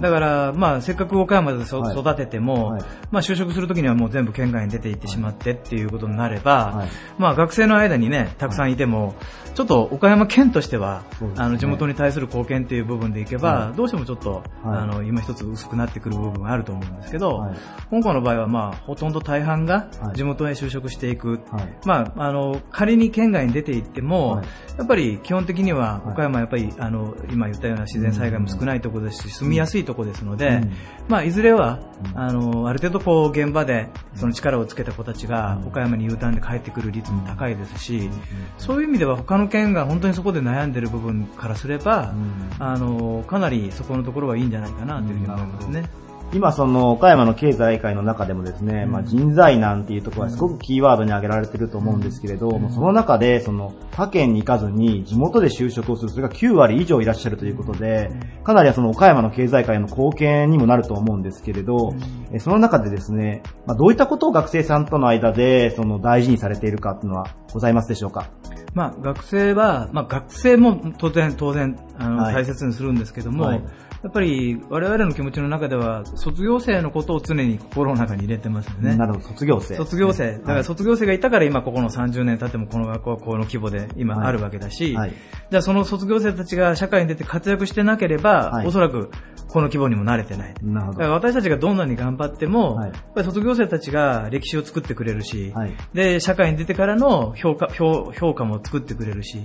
だから、まあ、せっかく岡山で育てても、はい。まあ、就職するときにはもう全部県外に出て行ってしまってっていうことになれば、はい。まあ、学生の間にね、たくさんいても、ちょっと岡山県としては、ね。あの、地元に対する貢献っていう部分でいけば、はどうしてもちょっと、はい。あの、今一つ薄くなってくる部分があると思うんですけど、はい。香港の場合はまあ、ほとんど大半がはい。地元へ就職していく。はい。まあ、あの、仮に県外に出て行っても、はい。やっぱり基本的には、はい。岡山はやっぱり、あの、今言ったような自然災害も少ないところですし、住みやすいところですので、うん。まあ、いずれは、うん。あの、ある程度こう、現場で、その力をつけた子たちが、岡山に U ターンで帰ってくる率も高いですし、そういう意味では他の県が本当にそこで悩んでる部分からすれば、あの、かなりそこのところはいいんじゃないかなというふうに思いますね。今その岡山の経済界の中でもですね、まあ人材難っていうところはすごくキーワードに挙げられてると思うんですけれど、その中でその他県に行かずに地元で就職をする、それが9割以上いらっしゃるということで、かなりその岡山の経済界への貢献にもなると思うんですけれど、えその中でですね、まあどういったことを学生さんとの間でその大事にされているかっていうのはございますでしょうか？まあ、学生は、まあ、学生も当然、当然、あの、はい。大切にするんですけども、はいやっぱり我々の気持ちの中では、卒業生のことを常に心の中に入れてますよね。なるほど、卒業生。卒業生。だから卒業生がいたから今ここの30年経ってもこの学校はこの規模で今はいあるわけだし、はいじゃあその卒業生たちが社会に出て活躍してなければ、はいおそらくこの規模にも慣れてない。なるほだからど。私たちがどんなに頑張っても、はい。やっぱり卒業生たちが歴史を作ってくれるし、はい。で、社会に出てからの評価、評評価も作ってくれるし、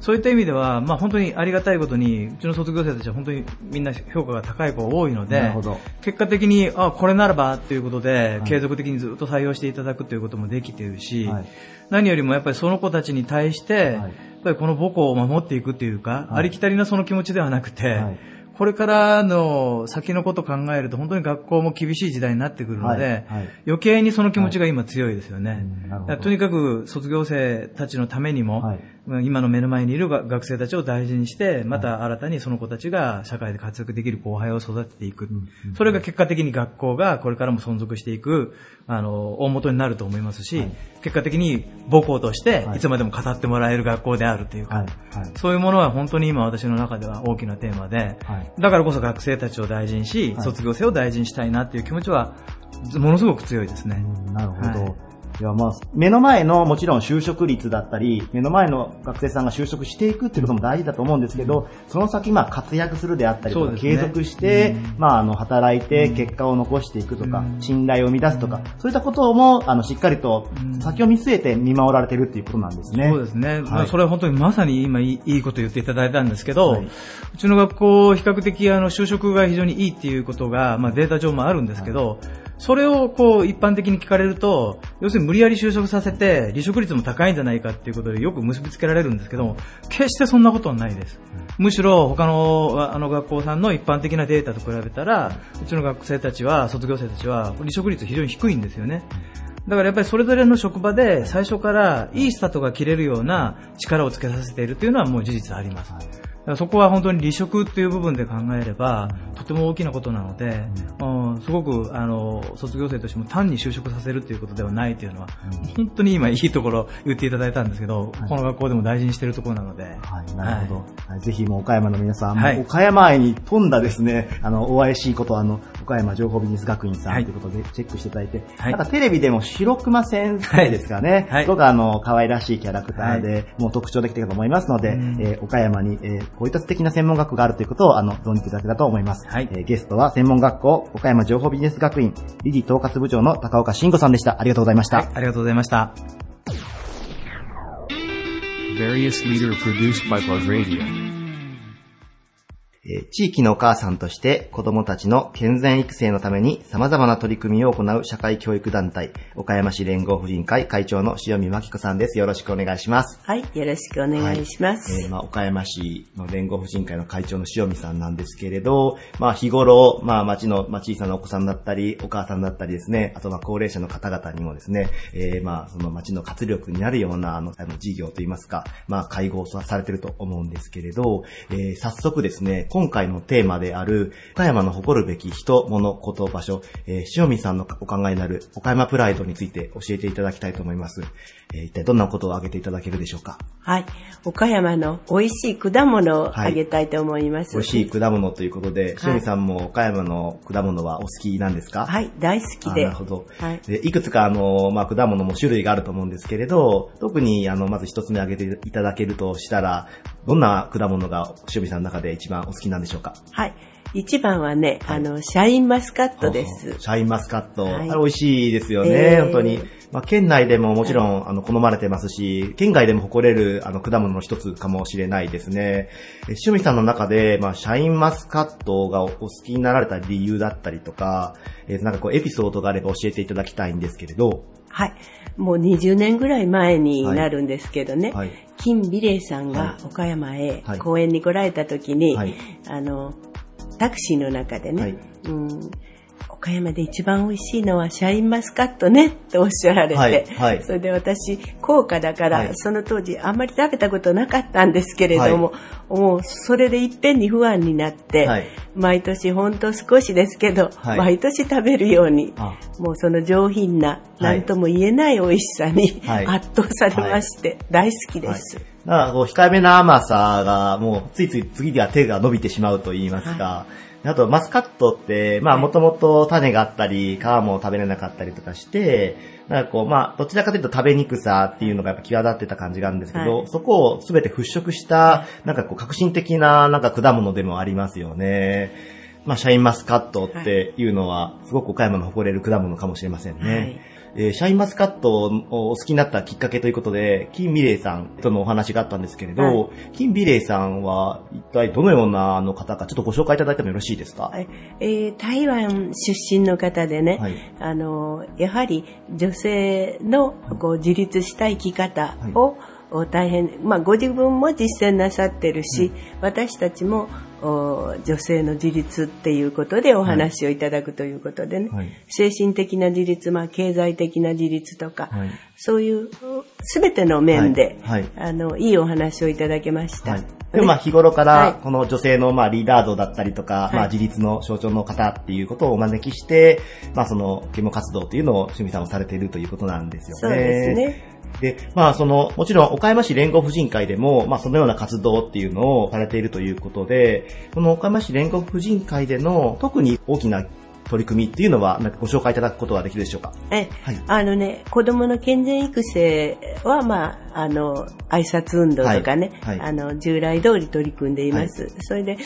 そういった意味では、まあ本当にありがたいことに、うちの卒業生たちは本当にみんな評価が高い子が多いので結果的に、あ、これならばっていうことで、継続的にずっと採用していただくということもできているし、はい。何よりもやっぱりその子たちに対して、はい。やっぱりこの母校を守っていくっていうか、ありきたりなその気持ちではなくて、はいこれからの先のことを考えると本当に学校も厳しい時代になってくるので、はいはい。余計にその気持ちが今強いですよね。とにかく卒業生たちのためにも、今の目の前にいるが学生たちを大事にして、また新たにその子たちが社会で活躍できる後輩を育てていく。それが結果的に学校がこれからも存続していく、あの、大元になると思いますし、結果的に母校としてはい。いつまでも語ってもらえる学校であるというか、そういうものは本当に今私の中では大きなテーマで、はい。だからこそ学生たちを大事にし、はい。卒業生を大事にしたいなっていう気持ちは、ずものすごく強いですね。なるほど。はいいや、まあ、目の前のもちろん就職率だったり、目の前の学生さんが就職していくっていうことも大事だと思うんですけど、その先、まあ、活躍するであったりとか、ね。継続して、まあ、あの、働いて結果を残していくとか、信頼を生み出すとか、そういったことも、あの、しっかりと先を見据えて見守られてるっていうことなんですね。そうですね。まあはいそれは本当にまさに今いいいいこと言っていただいたんですけど、はい。うちの学校、比較的あの就職が非常にいいっていうことが、まあ、データ上もあるんですけど、それをこう一般的に聞かれると、要するに無理やり就職させて、離職率も高いんじゃないかっていうことでよく結びつけられるんですけど、決してそんなことはないです。むしろ他のあの学校さんの一般的なデータと比べたら、うちの学生たちは、卒業生たちは離職率非常に低いんですよね。だからやっぱりそれぞれの職場で最初からいいスタートが切れるような力をつけさせているというのはもう事実あります。そこは本当に離職っていう部分で考えれば、とても大きなことなので、うん、すごく、あの、卒業生としても単に就職させるっていうことではないというのは、本当に今いいところ言っていただいたんですけど、この学校でも大事にしているところなので、はい、なるほど。はい。ぜひもう岡山の皆さん、はい。岡山愛に富んだですね、あの、お会いしいことは、あの、岡山情報ビジネス学院さんはい。ということでチェックしていただいて、はい。なんかテレビでも白熊先生ですかね、はい。すごくあの、可愛らしいキャラクターで、もう特徴できていると思いますので、うん。えー岡山に、えーこういった素敵な専門学校があるということを、あの、存じていただけたと思います。はいえーゲストは専門学校、岡山情報ビジネス学院、理事統括部長の高岡慎吾さんでした。ありがとうございました。はい、ありがとうございました。Various leader produced by Plug Radio. えー地域のお母さんとして子供たちの健全育成のために様々な取り組みを行う社会教育団体、岡山市連合婦人会会長の塩見真紀子さんです。よろしくお願いします。はい、よろしくお願いします。はいえーまあ、岡山市の連合婦人会の会長の塩見さんなんですけれど、まあ、日頃、まあ、町の、まあ、小さなお子さんだったり、お母さんだったりですね、あとは高齢者の方々にもですね、えーまあ、その町の活力になるような、あの、あの事業といいますか、まあ、介護をされてると思うんですけれど、えー早速ですね、今回のテーマである、岡山の誇るべき人、物、こと、場所、えー、塩見さんのお考えになる岡山プライドについて教えていただきたいと思います。えー、一体どんなことを挙げていただけるでしょうか？はい。岡山の美味しい果物をあげたいと思います。美味しい果物ということで、はい塩見さんも岡山の果物はお好きなんですか？はい、大好きあで。なるほど。はい。でいくつかあの、まあ、果物も種類があると思うんですけれど、特にあの、まず一つ目挙げていただけるとしたら、どんな果物が塩見さんの中で一番お好きなんでしょうか？はい。一番はね、あの、シャインマスカットです。シャインマスカット。はいあれ美味しいですよね、えー本当に。まあ、県内でももちろん、あの、好まれてますし、県外でも誇れる、あの、果物の一つかもしれないですね。え塩見さんの中で、まあ、シャインマスカットがお好きになられた理由だったりとか、えーなんかこう、エピソードがあれば教えていただきたいんですけれど、はい。もう20年ぐらい前になるんですけどね。はい。金美玲さんはが岡山へはい。公園に来られた時に、はい。あの、タクシーの中でね、はい。うん、岡山で一番美味しいのはシャインマスカットねっておっしゃられて、はいはい。それで私、高価だから、はい。その当時あんまり食べたことなかったんですけれども、もうそれでいっぺんに不安になって、はい。毎年ほんと少しですけど、はい。毎年食べるように、あ。もうその上品な、はい。なんとも言えない美味しさにはい。圧倒されまして、大好きです。だからこう控えめな甘さがもうついつい次では手が伸びてしまうと言いますか、あとマスカットって、まあもともと種があったり、皮も食べれなかったりとかして、なんかこうまあどちらかというと食べにくさっていうのがやっぱ際立ってた感じがあるんですけど、はいそこをすべて払拭した、なんかこう革新的ななんか果物でもありますよね。まあシャインマスカットっていうのは、すごく岡山の誇れる果物かもしれませんね。はいえーシャインマスカットをお好きになったきっかけということで、金美玲さんとのお話があったんですけれど、はい。金美玲さんは一体どのようなあの方か、ちょっとご紹介いただいてもよろしいですか？はい。えー台湾出身の方でね、はい。あのやはり女性のこう自立した生き方を、お大変、まあ、ご自分も実践なさってるし、私たちもお女性の自立っていうことでお話をいただくということでね、はい。精神的な自立、まあ、経済的な自立とか、はい。そういうすべての面で、はい。はい。あのいいお話をいただけました。はい。でもまあ日頃かはい。ら、この女性のまあリーダー像だったりとか、い。まあ自立の象徴の方っていうことをお招きして、まあその啓蒙活動っていうのを趣味さんをされているということなんですよね。そうですね。で、まあその、もちろん岡山市連合婦人会でも、まあそのような活動っていうのをされているということで、この岡山市連合婦人会での特に大きな取り組みっていうのは、なんかご紹介いただくことはできるでしょうか？え、はい。あのね、子供の健全育成は、まあ、あの、挨拶運動とかね、はい。はい。あの、従来通り取り組んでいます。それで、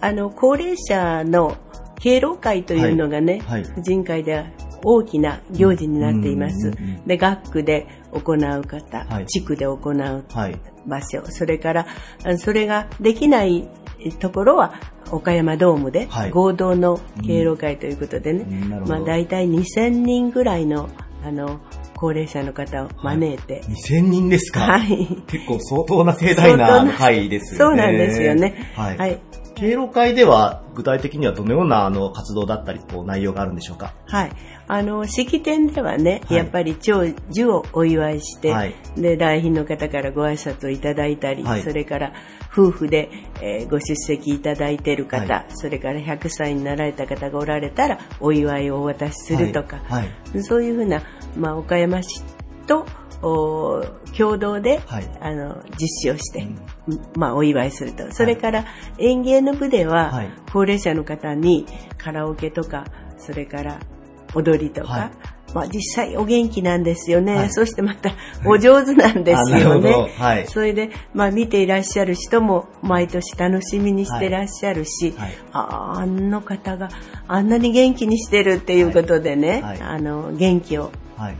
あの、高齢者の敬老会というのがね、はいはい婦人会では大きな行事になっています。うんうんうんうんで、学区で行う方、はい地区で行うはい。場所、それから、あそれができないところは、岡山ドームではい合同の敬老会ということでね、うんなるほどまあ大体2000人ぐらいの、あの、高齢者の方を招いて、2000人ですかはい。結構相当な盛大な会ですよね。そうなんですよね。はい。はい。敬老会では具体的にはどのようなあの活動だったり、こう内容があるんでしょうか？はい。あの、式典ではね、はい。やっぱり長寿をお祝いして、はい。で、来賓の方からご挨拶をいただいたり、はい。それから夫婦で、えーご出席いただいている方、はい。それから100歳になられた方がおられたら、お祝いをお渡しするとか、そういうふうな、まあ、岡山市と、お共同で、はい。あの、実施をして、まあ、お祝いすると。それから、園芸の部では、はい。高齢者の方にカラオケとか、それから踊りとか、はい。まあ、実際お元気なんですよね。はい。そしてまた、お上手なんですよね。はい。それで、まあ、見ていらっしゃる人も毎年楽しみにしてらっしゃるし、はい。ああ、あの方があんなに元気にしてるっていうことでね、はい。あの、元気をはい。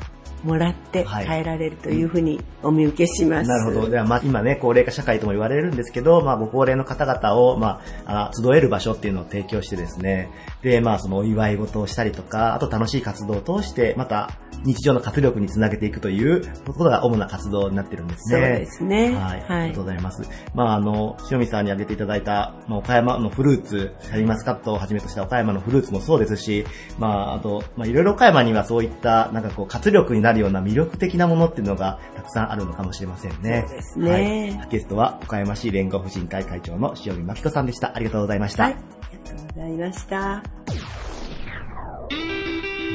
もらってはい帰られるというふうにお見受けします。なるほど。では、まあ、今ね、高齢化社会とも言われるんですけど、まあ、ご高齢の方々を、まあ、あ集える場所っていうのを提供してですね、で、まあ、そのお祝い事をしたりとか、あと楽しい活動を通して、また、日常の活力につなげていくということが主な活動になってるんですね。そうですねはい。はいありがとうございます。まあ、あの、塩見さんに挙げていただいた、まあ、岡山のフルーツ、シャリマスカットをはじめとした岡山のフルーツもそうですし、まあ、あと、まあ、いろいろ岡山にはそういった、なんかこう、活力になるような魅力的なものっていうのがたくさんあるのかもしれませんね。そうですねはい。ゲストは、岡山市連合婦人会会長の塩見真紀子さんでした。ありがとうございました。はい。ありがとうございました。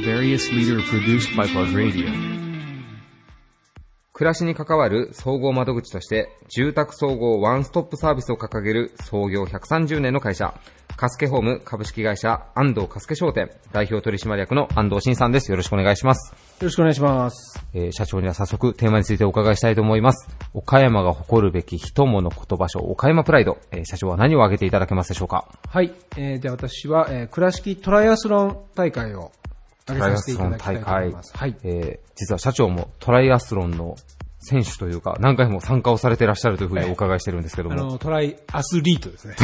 Various leader produced by Plug Radio. 暮らしに関わる総合窓口として、住宅総合ワンストップサービスを掲げる創業130年の会社、カスケホーム株式会社安藤カスケ商店代表取締役の安藤慎さんです。よろしくお願いします。よろしくお願いします。えー社長には早速テーマについてお伺いしたいと思います。岡山が誇るべき人物言葉賞、岡山プライド。えー社長は何を挙げていただけますでしょうか？はい。えー、では私は、えー、倉敷トライアスロン大会を挙げさせていただきたいと思います。はい。えー実は社長もトライアスロンの選手というか、何回も参加をされていらっしゃるというふうにお伺いしてるんですけども。あの、トライアスリートですね。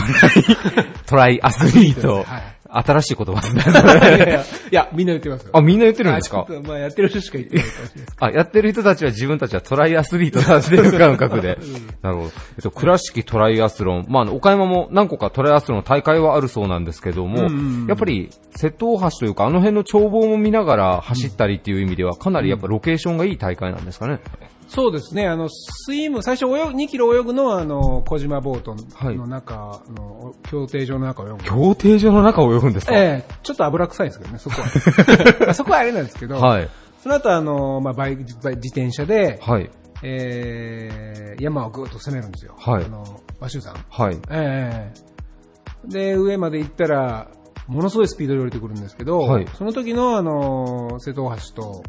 トライアスリート。はい新しい言葉ですね。いやいや、いや、みんな言ってますよ。あ、みんな言ってるんですか？まあ、やってる人しか言ってないかもしれない。あ、やってる人たちは自分たちはトライアスリートだっていう感覚で。なるほど。えっと、倉敷トライアスロン。まあ岡山も何個かトライアスロンの大会はあるそうなんですけども、うんうんうんやっぱり、瀬戸大橋というか、あの辺の眺望も見ながら走ったりっていう意味では、かなりやっぱロケーションがいい大会なんですかね。そうですね、あの、スイム、最初泳ぐ、2キロ泳ぐのは、あの、小島ボートの中の、競艇場の中を泳ぐ。競艇場の中を泳ぐんですか？ええちょっと油臭いですけどね、そこは。そこはあれなんですけど、はいその後、あの、まあ、バイク、自転車で、はい。えー、山をぐーっと攻めるんですよ。はいあの、和州山。はい。ええで、上まで行ったら、ものすごいスピードで降りてくるんですけど、はいその時の、あの、瀬戸大橋と、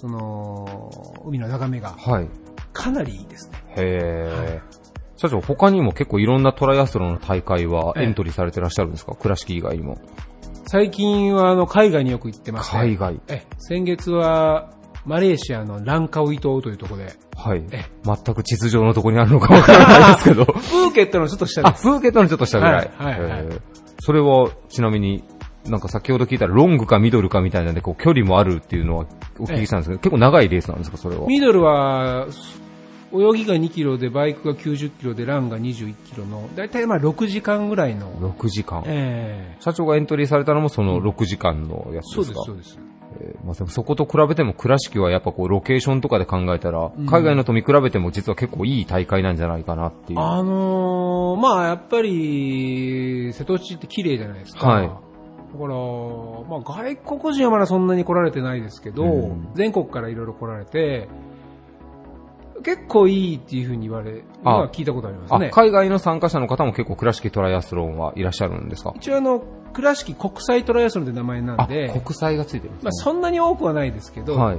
その、海の眺めが、はい。かなりいいですね。へー。社長、他にも結構いろんなトライアスロンの大会はええエントリーされてらっしゃるんですか？倉敷以外にも。最近は、あの、海外によく行ってますね。海外ええ先月は、マレーシアのランカウイ島というところで、はい。全く地図上のところにあるのかわからないですけど。プーケットのちょっと下あ、です。プーケットのちょっと下ぐらい。はいはいはいへーそれは、ちなみに、なんか先ほど聞いたらロングかミドルかみたいなんで、こう、距離もあるっていうのはお聞きしたんですけど、結構長いレースなんですか、それは。ミドルは、泳ぎが2キロで、バイクが90キロで、ランが21キロの、だいたいまあ6時間ぐらいの。6時間。え社長がエントリーされたのもその6時間のやつですか、そうですそうですえーまあ、でもそこと比べても倉敷はやっぱこうロケーションとかで考えたら、うん海外のと見比べても実は結構いい大会なんじゃないかなっていう。あのー、まあやっぱり、瀬戸内って綺麗じゃないですか。はいだから、まあ外国人はまだそんなに来られてないですけど、うん全国からいろいろ来られて、結構いいっていうふうに言われるのは聞いたことありますね。あ海外の参加者の方も結構倉敷トライアスロンはいらっしゃるんですか？一応あの、倉敷国際トライアスロンって名前なんで、国際がついてるんですまあそんなに多くはないですけど、はい。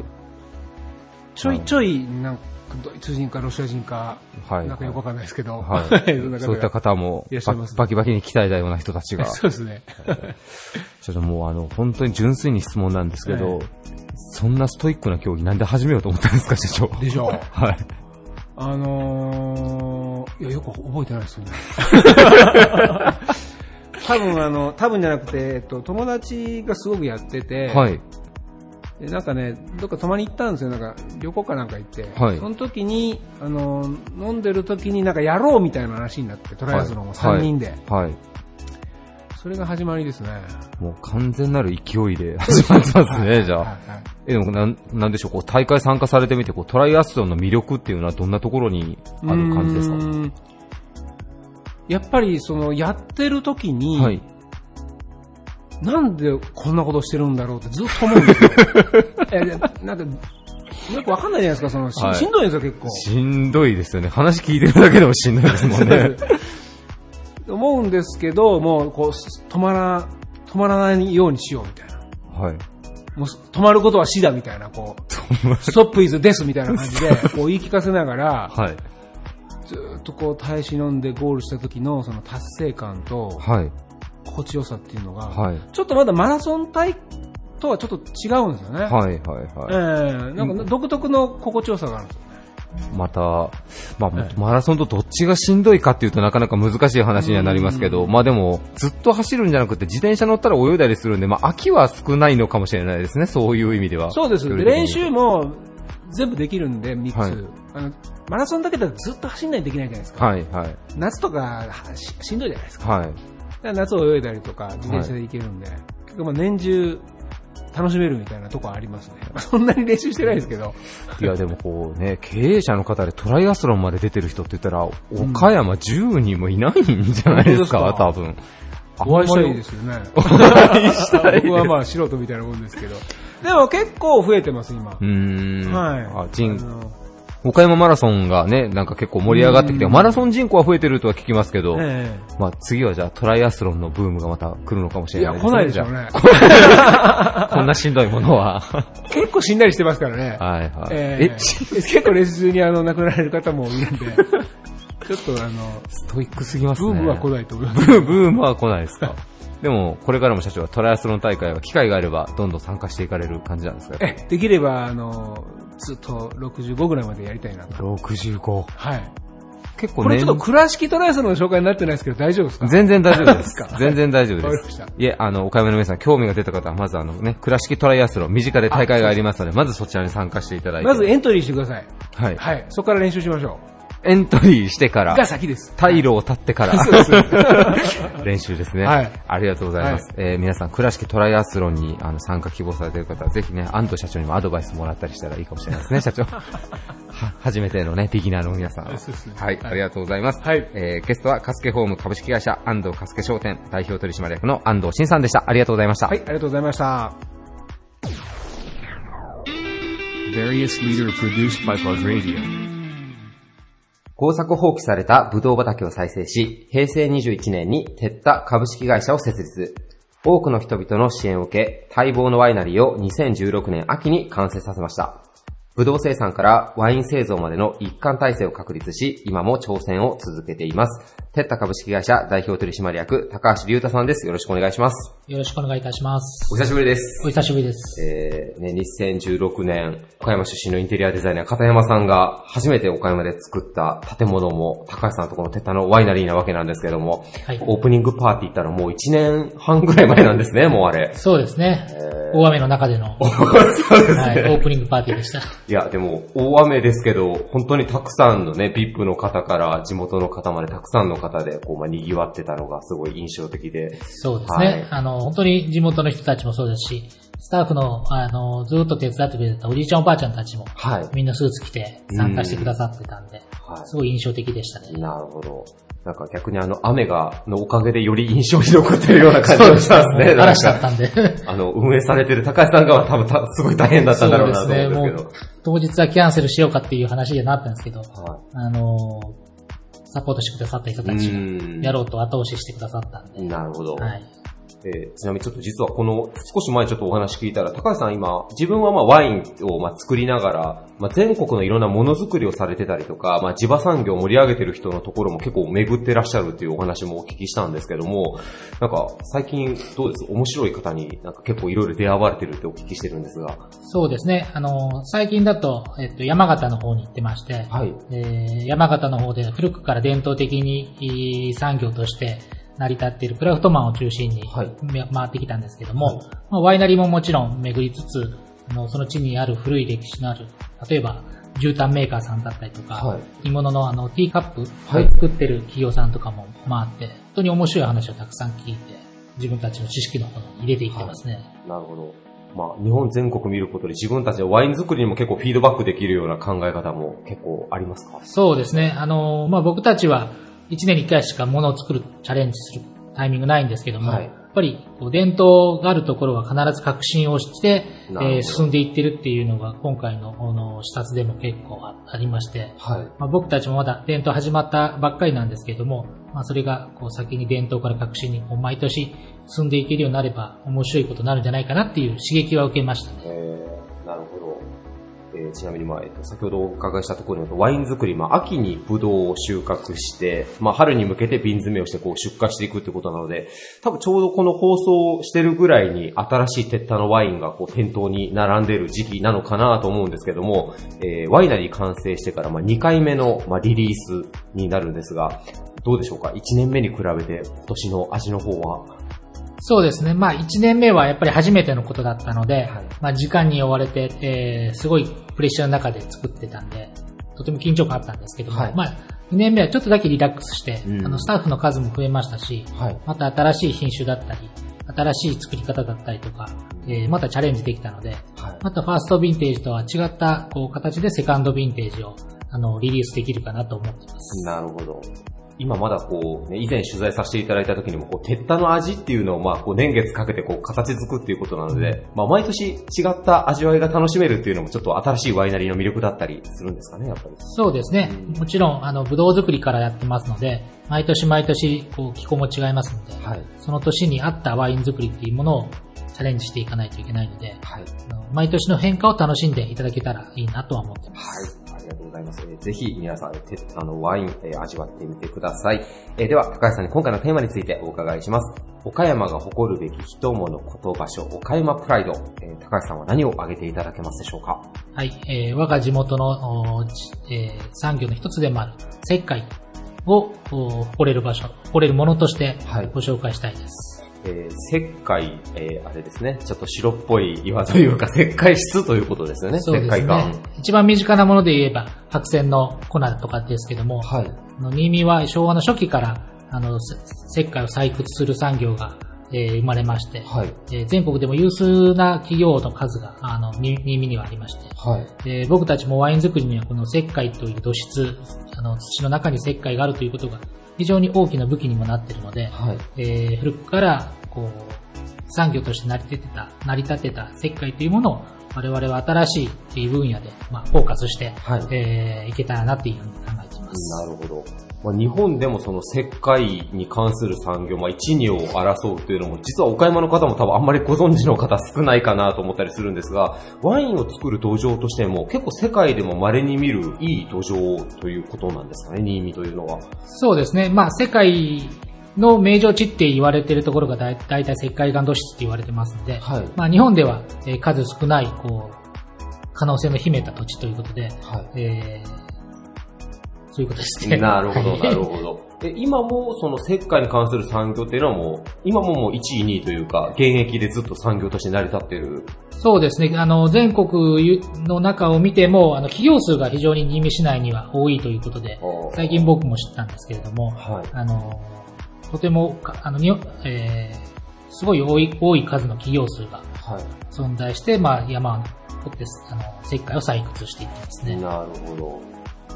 ちょいちょい、なんか、ドイツ人かロシア人か、はいなんかよくわかんないですけど、はい そういった方も。バキバキに鍛えたような人たちが。そうですね。ちょっともうあの、本当に純粋に質問なんですけど、えそんなストイックな競技なんで始めようと思ったんですか、社長？でしょうはい。あのー、いや、よく覚えてないですよね。多分あの、多分じゃなくて、えっと、友達がすごくやってて、はい。でなんかね、どっか泊まり行ったんですよ。なんか、旅行かなんか行って。はいその時に、あの、飲んでる時になんかやろうみたいな話になって、トライアスロンをはい3人で。はい。それが始まりですね。もう完全なる勢いで 始まってますね、じゃあ。え、でもなん、なんでしょう、こう、大会参加されてみて、こう、トライアスロンの魅力っていうのはどんなところにある感じですか？やっぱり、その、やってる時に、はい。なんでこんなことしてるんだろうってずっと思うんですよ。なんか、よくわかんないじゃないですか、その、し,、はいしんどいんですよ、結構。しんどいですよね。話聞いてるだけでもしんどいですもんね。思うんですけど、もう、こう、す止まら、止まらないようにしようみたいな。はい。もう、止まることは死だみたいな、こう、ストップイズですみたいな感じで、こう言い聞かせながら、はい。ずーっとこう耐え忍んでゴールした時のその達成感と、はい。心地よさっていうのが、はい。ちょっとまだマラソン隊とはちょっと違うんですよね。はい、はい、えはい。えなんか独特の心地よさがあるんですよ。また、まあ、マラソンとどっちがしんどいかっていうとなかなか難しい話にはなりますけど、まあでも、ずっと走るんじゃなくて自転車乗ったら泳いだりするんで、まあ秋は少ないのかもしれないですね、そういう意味では。そうです。練習も全部できるんで、3つ。はいあのマラソンだけだとずっと走んないといけないじゃないですか。はい、はい。夏とかはししんどいじゃないですか。はい。夏を泳いだりとか、自転車で行けるんで、結構まあ年中楽しめるみたいなとこありますね。そんなに練習してないですけど。いやでもこうね、経営者の方でトライアスロンまで出てる人って言ったら、岡山10人もいないんじゃないですか、本当多分。お会いしたいですよね。お会いしたい僕はまあ素人みたいなもんですけど。でも結構増えてます、今。うーん。はいあ、人、岡山マラソンがね、なんか結構盛り上がってきて、マラソン人口は増えてるとは聞きますけど、えまあ次はじゃあトライアスロンのブームがまた来るのかもしれない来ないでしょうね。あ こんなしんどいものは。結構しんなりしてますからね。はいはい。えええ 結構練習中にあの亡くなられる方もいるんで、ちょっとあの、ストイックすぎますね。ブームは来ないと思います。ブーブームは来ないですか。でも、これからも社長はトライアスロン大会は機会があれば、どんどん参加していかれる感じなんですか？え、できれば、あの、ずっと65ぐらいまでやりたいなと。65。はい。結構これちょっと年倉敷トライアスロンの紹介になってないですけど大丈夫ですか？全然大丈夫ですか？全然大丈夫です。いえ、あの、岡山の皆さん、興味が出た方は、まずあのね、倉敷トライアスロン、身近で大会がありますので、まずそちらに参加していただいて。まずエントリーしてください。はい。はい。そこから練習しましょエントリーしてから、が先です退路を立ってから そうです、練習ですね。はいありがとうございます。えー皆さん、倉敷トライアスロンにあの参加希望されている方は、ぜひね、安藤社長にもアドバイスもらったりしたらいいかもしれないですね、社長。は、初めてのね、ビギナーの皆さんは。そうですねはい、ありがとうございます。はいえーゲストは、カスケホーム株式会社安藤カスケ商店代表取締役の安藤慎さんでした。ありがとうございました。はい、ありがとうございました。Various leader produced by Plug Radio. 工作放棄されたブドウ畑を再生し、平成21年に撤った株式会社を設立。多くの人々の支援を受け、待望のワイナリーを2016年秋に完成させました。ブドウ生産からワイン製造までの一貫体制を確立し、今も挑戦を続けています。テッタ株式会社代表取締役、高橋隆太さんです。よろしくお願いします。よろしくお願いいたします。お久しぶりです。お久しぶりです。えーね、2016年、岡山出身のインテリアデザイナー、片山さんが初めて岡山で作った建物も、高橋さんのところのテッタのワイナリーなわけなんですけども、はいオープニングパーティー行ったらもう1年半ぐらい前なんですね、もうあれ。そうですね。大雨の中での、そうですねはい、オープニングパーティーでした。いや、でも、大雨ですけど、本当にたくさんのね、VIP の方から地元の方までたくさんの方で、こう、まあ、賑わってたのがすごい印象的で。そうですね。はいあの、本当に地元の人たちもそうですし、スタッフの、あの、ずっと手伝ってくれてたおじいちゃんおばあちゃんたちも、はい。みんなスーツ着て参加してくださってたんで、はいすごい印象的でしたね。なるほど。なんか逆にあの雨が、のおかげでより印象に残ってるような感じがしますね。そうですね嵐だったんで。あの、運営されてる高橋さんが多分たすごい大変だったんだろうなと思うんですけど。そうですね。もう、当日はキャンセルしようかっていう話になったんですけど、はいあの、サポートしてくださった人たちうんが、やろうと後押ししてくださったんで、なるほど。はい。えーちなみにちょっと実はこの、少し前ちょっとお話聞いたら、高橋さん今、自分はまあワインをまあ作りながら、まあ、全国のいろんなものづくりをされてたりとか、まあ、地場産業を盛り上げてる人のところも結構巡ってらっしゃるっていうお話もお聞きしたんですけども、なんか最近どうです？面白い方になんか結構いろいろ出会われてるってお聞きしてるんですが。そうですね。あの、最近だと、えっと、山形の方に行ってまして、はい。えー山形の方で古くから伝統的に産業として成り立っているクラフトマンを中心にはいめ回ってきたんですけども、まあワイナリーももちろん巡りつつ、あのその地にある古い歴史のある、例えば絨毯メーカーさんだったりとか、はい鋳物のあのティーカップをはい作ってる企業さんとかも回って、本当に面白い話をたくさん聞いて、自分たちの知識の方に入れていってますね。なるほど。まあ、日本全国見ることで自分たちのワイン作りにも結構フィードバックできるような考え方も結構ありますか？そうですね。あの、まあ、僕たちは1年に1回しかものを作る、チャレンジするタイミングないんですけども、はいやっぱりこう伝統があるところは必ず革新をして、えー進んでいってるっていうのが今回のあの視察でも結構あありまして、はい。まあ、僕たちもまだ伝統始まったばっかりなんですけども、まあ、それがこう先に伝統から革新にこう毎年進んでいけるようになれば面白いことになるんじゃないかなっていう刺激は受けましたね。えー、なるほど。えーちなみに、まあ、えっと、先ほどお伺いしたところによると、ワイン作り、まあ、秋にブドウを収穫して、まあ、春に向けて瓶詰めをして、こう、出荷していくってことなので、多分ちょうどこの放送してるぐらいに、新しい鉄板のワインが、こう、店頭に並んでる時期なのかなと思うんですけども、えーワイナリー完成してから、まあ、2回目の、まあ、リリースになるんですが、どうでしょうか ?1 年目に比べて、今年の味の方は、そうですね。まあ、1年目はやっぱり初めてのことだったので、まあ、時間に追われて、えーすごいプレッシャーの中で作ってたんで、とても緊張感あったんですけども、はいまあ、2年目はちょっとだけリラックスして、うんあの、スタッフの数も増えましたし、はいまた新しい品種だったり、新しい作り方だったりとか、えーまたチャレンジできたので、またファーストヴィンテージとは違ったこう形でセカンドヴィンテージをあのリリースできるかなと思ってます。なるほど。今まだこう、ね、以前取材させていただいた時にも、こう、鉄板の味っていうのを、まあ、こう、年月かけてこう、形作っていうことなので、まあ、毎年違った味わいが楽しめるっていうのも、ちょっと新しいワイナリーの魅力だったりするんですかね、やっぱり。そうですね。もちろん、あの、ブドウ作りからやってますので、毎年毎年、こう、気候も違いますので、その年に合ったワイン作りっていうものをチャレンジしていかないといけないので、あの毎年の変化を楽しんでいただけたらいいなとは思ってます。はい。とうございます。えーぜひ皆さん、てあの、ワイン、えー味わってみてください。えーでは、高橋さんに今回のテーマについてお伺いします。岡山が誇るべき人物こと場所、岡山プライド。えー高橋さんは何を挙げていただけますでしょうか？はい、えー我が地元の、えー産業の一つでもある石灰をお誇れる場所、誇れるものとしてご紹介したいです。えー石灰、えーあれですね、ちょっと白っぽい岩というか、石灰質ということですよね、そうです石灰岩ね。。一番身近なもので言えば、白線の粉とかですけども、あの新見は昭和の初期から、あの、せ石灰を採掘する産業が、えー生まれまして、えー全国でも有数な企業の数が、あの、み新見にはありまして、はい。えー僕たちもワイン作りにはこの石灰という土質、あの土の中に石灰があるということが非常に大きな武器にもなっているので、えー古くからこう産業として成り立てた、成り立てた石灰というものを我々は新しいっていう分野で、まあ、フォーカスして、えーいけたらなっていうふうに考えています。なるほど。まあ、日本でもその石灰に関する産業、まあ、一二を争うっていうのも、実は岡山の方も多分あんまりご存知の方少ないかなと思ったりするんですが、ワインを作る土壌としても結構世界でも稀に見るいい土壌ということなんですかね、新見というのは。そうですね。まあ、世界の名城地って言われているところがだいたい石灰岩土質って言われてますので、まあ、日本では、えー数少ない、こう、可能性の秘めた土地ということで、えーそういうことですね。なるほど、はいなるほど。で今もその石灰に関する産業っていうのはもう、今ももう1位、2位というか、現役でずっと産業として成り立っている。そうですね。あの、全国の中を見ても、あの、企業数が非常に新見市内には多いということで、最近僕も知ったんですけれども、あの、とてもか、あの、にえーすごい多い、多い数の企業数が存在して、まあ、山を取って、あの、石灰を採掘していってますね。なるほど。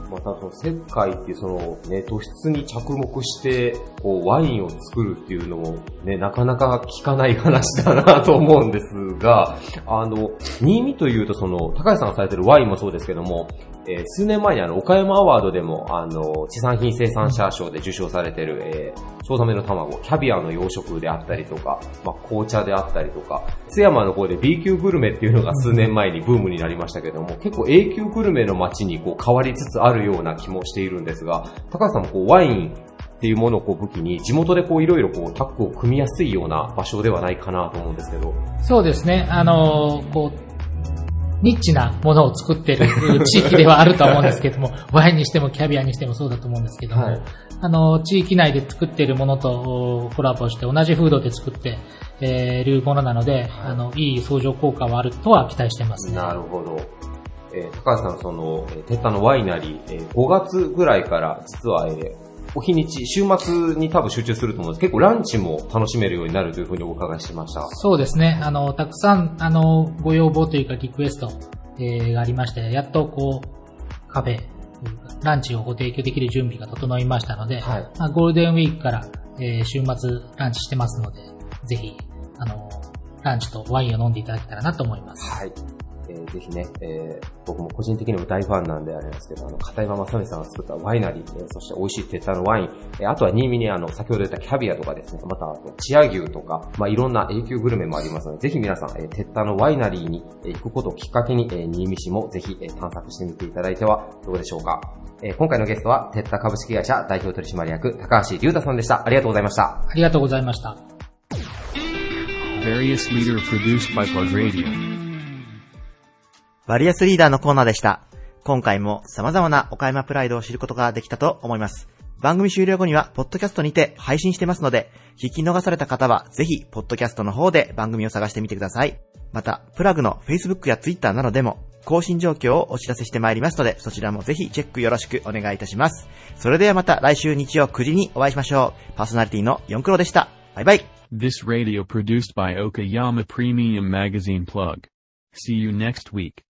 またその石灰っていうそのね、土質に着目して、こう、ワインを作るっていうのもね、なかなか聞かない話だなと思うんですが、あの、新見というとその、高橋さんがされてるワインもそうですけども、えー数年前にあの、岡山アワードでも、あの、地産品生産者賞で受賞されてる、えー、チョウザメの卵、キャビアの養殖であったりとか、まあ、紅茶であったりとか、津山の方で B 級グルメっていうのが数年前にブームになりましたけども、結構 A 級グルメの街にこう変わりつつあるような気もしているんですが、高橋さんもこうワインっていうものをこう武器に、地元でこういろいろこうタッグを組みやすいような場所ではないかなと思うんですけど。そうですね。あの、こう、ニッチなものを作ってる地域ではあるとは思うんですけども、ワインにしてもキャビアにしてもそうだと思うんですけども、あの、地域内で作っているものとコラボして同じ風土で作ってえーいるものなので、あの、いい相乗効果はあるとは期待してますね。なるほど。えー高橋さん、その、えー、テッタのワイナリー、えー5月ぐらいから、実は、えーお日にち、週末に多分集中すると思うんです結構ランチも楽しめるようになるというふうにお伺いしました。そうですね。あの、たくさん、あの、ご要望というかリクエスト、えーがありまして、やっとこう、カフェランチをご提供できる準備が整いましたので、まあ、ゴールデンウィークから、えー週末ランチしてますので、ぜひ、あの、ランチとワインを飲んでいただけたらなと思います。はい。えーぜひね、えー僕も個人的にも大ファンなんでありますけど、あの、片山正美さんが作ったワイナリー、えーそして美味しい鉄板のワイン、えーあとは新見にあの、先ほど言ったキャビアとかですね、また、あとチア牛とか、まあ、いろんな永久グルメもありますので、ぜひ皆さん、えー、鉄板のワイナリーにえー行くことをきっかけに、えー新見市もぜひ、えー探索してみていただいてはどうでしょうか。えー今回のゲストは、鉄タ株式会社代表取締役、高橋隆太さんでした。ありがとうございました。ありがとうございました。Various leader produced by Plug Radio. バリアスリーダーのコーナーでした。今回も様々な岡山プライドを知ることができたと思います。番組終了後には、ポッドキャストにて配信してますので、聞き逃された方は、ぜひ、ポッドキャストの方で番組を探してみてください。また、プラグの Facebook や Twitter などでも、更新状況をお知らせしてまいりますので、そちらもぜひチェックよろしくお願いいたします。それではまた来週日曜9時にお会いしましょう。パーソナリティの四クロでした。バイバイ。This radio produced by Okayama Premium Magazine Plug. See you next week.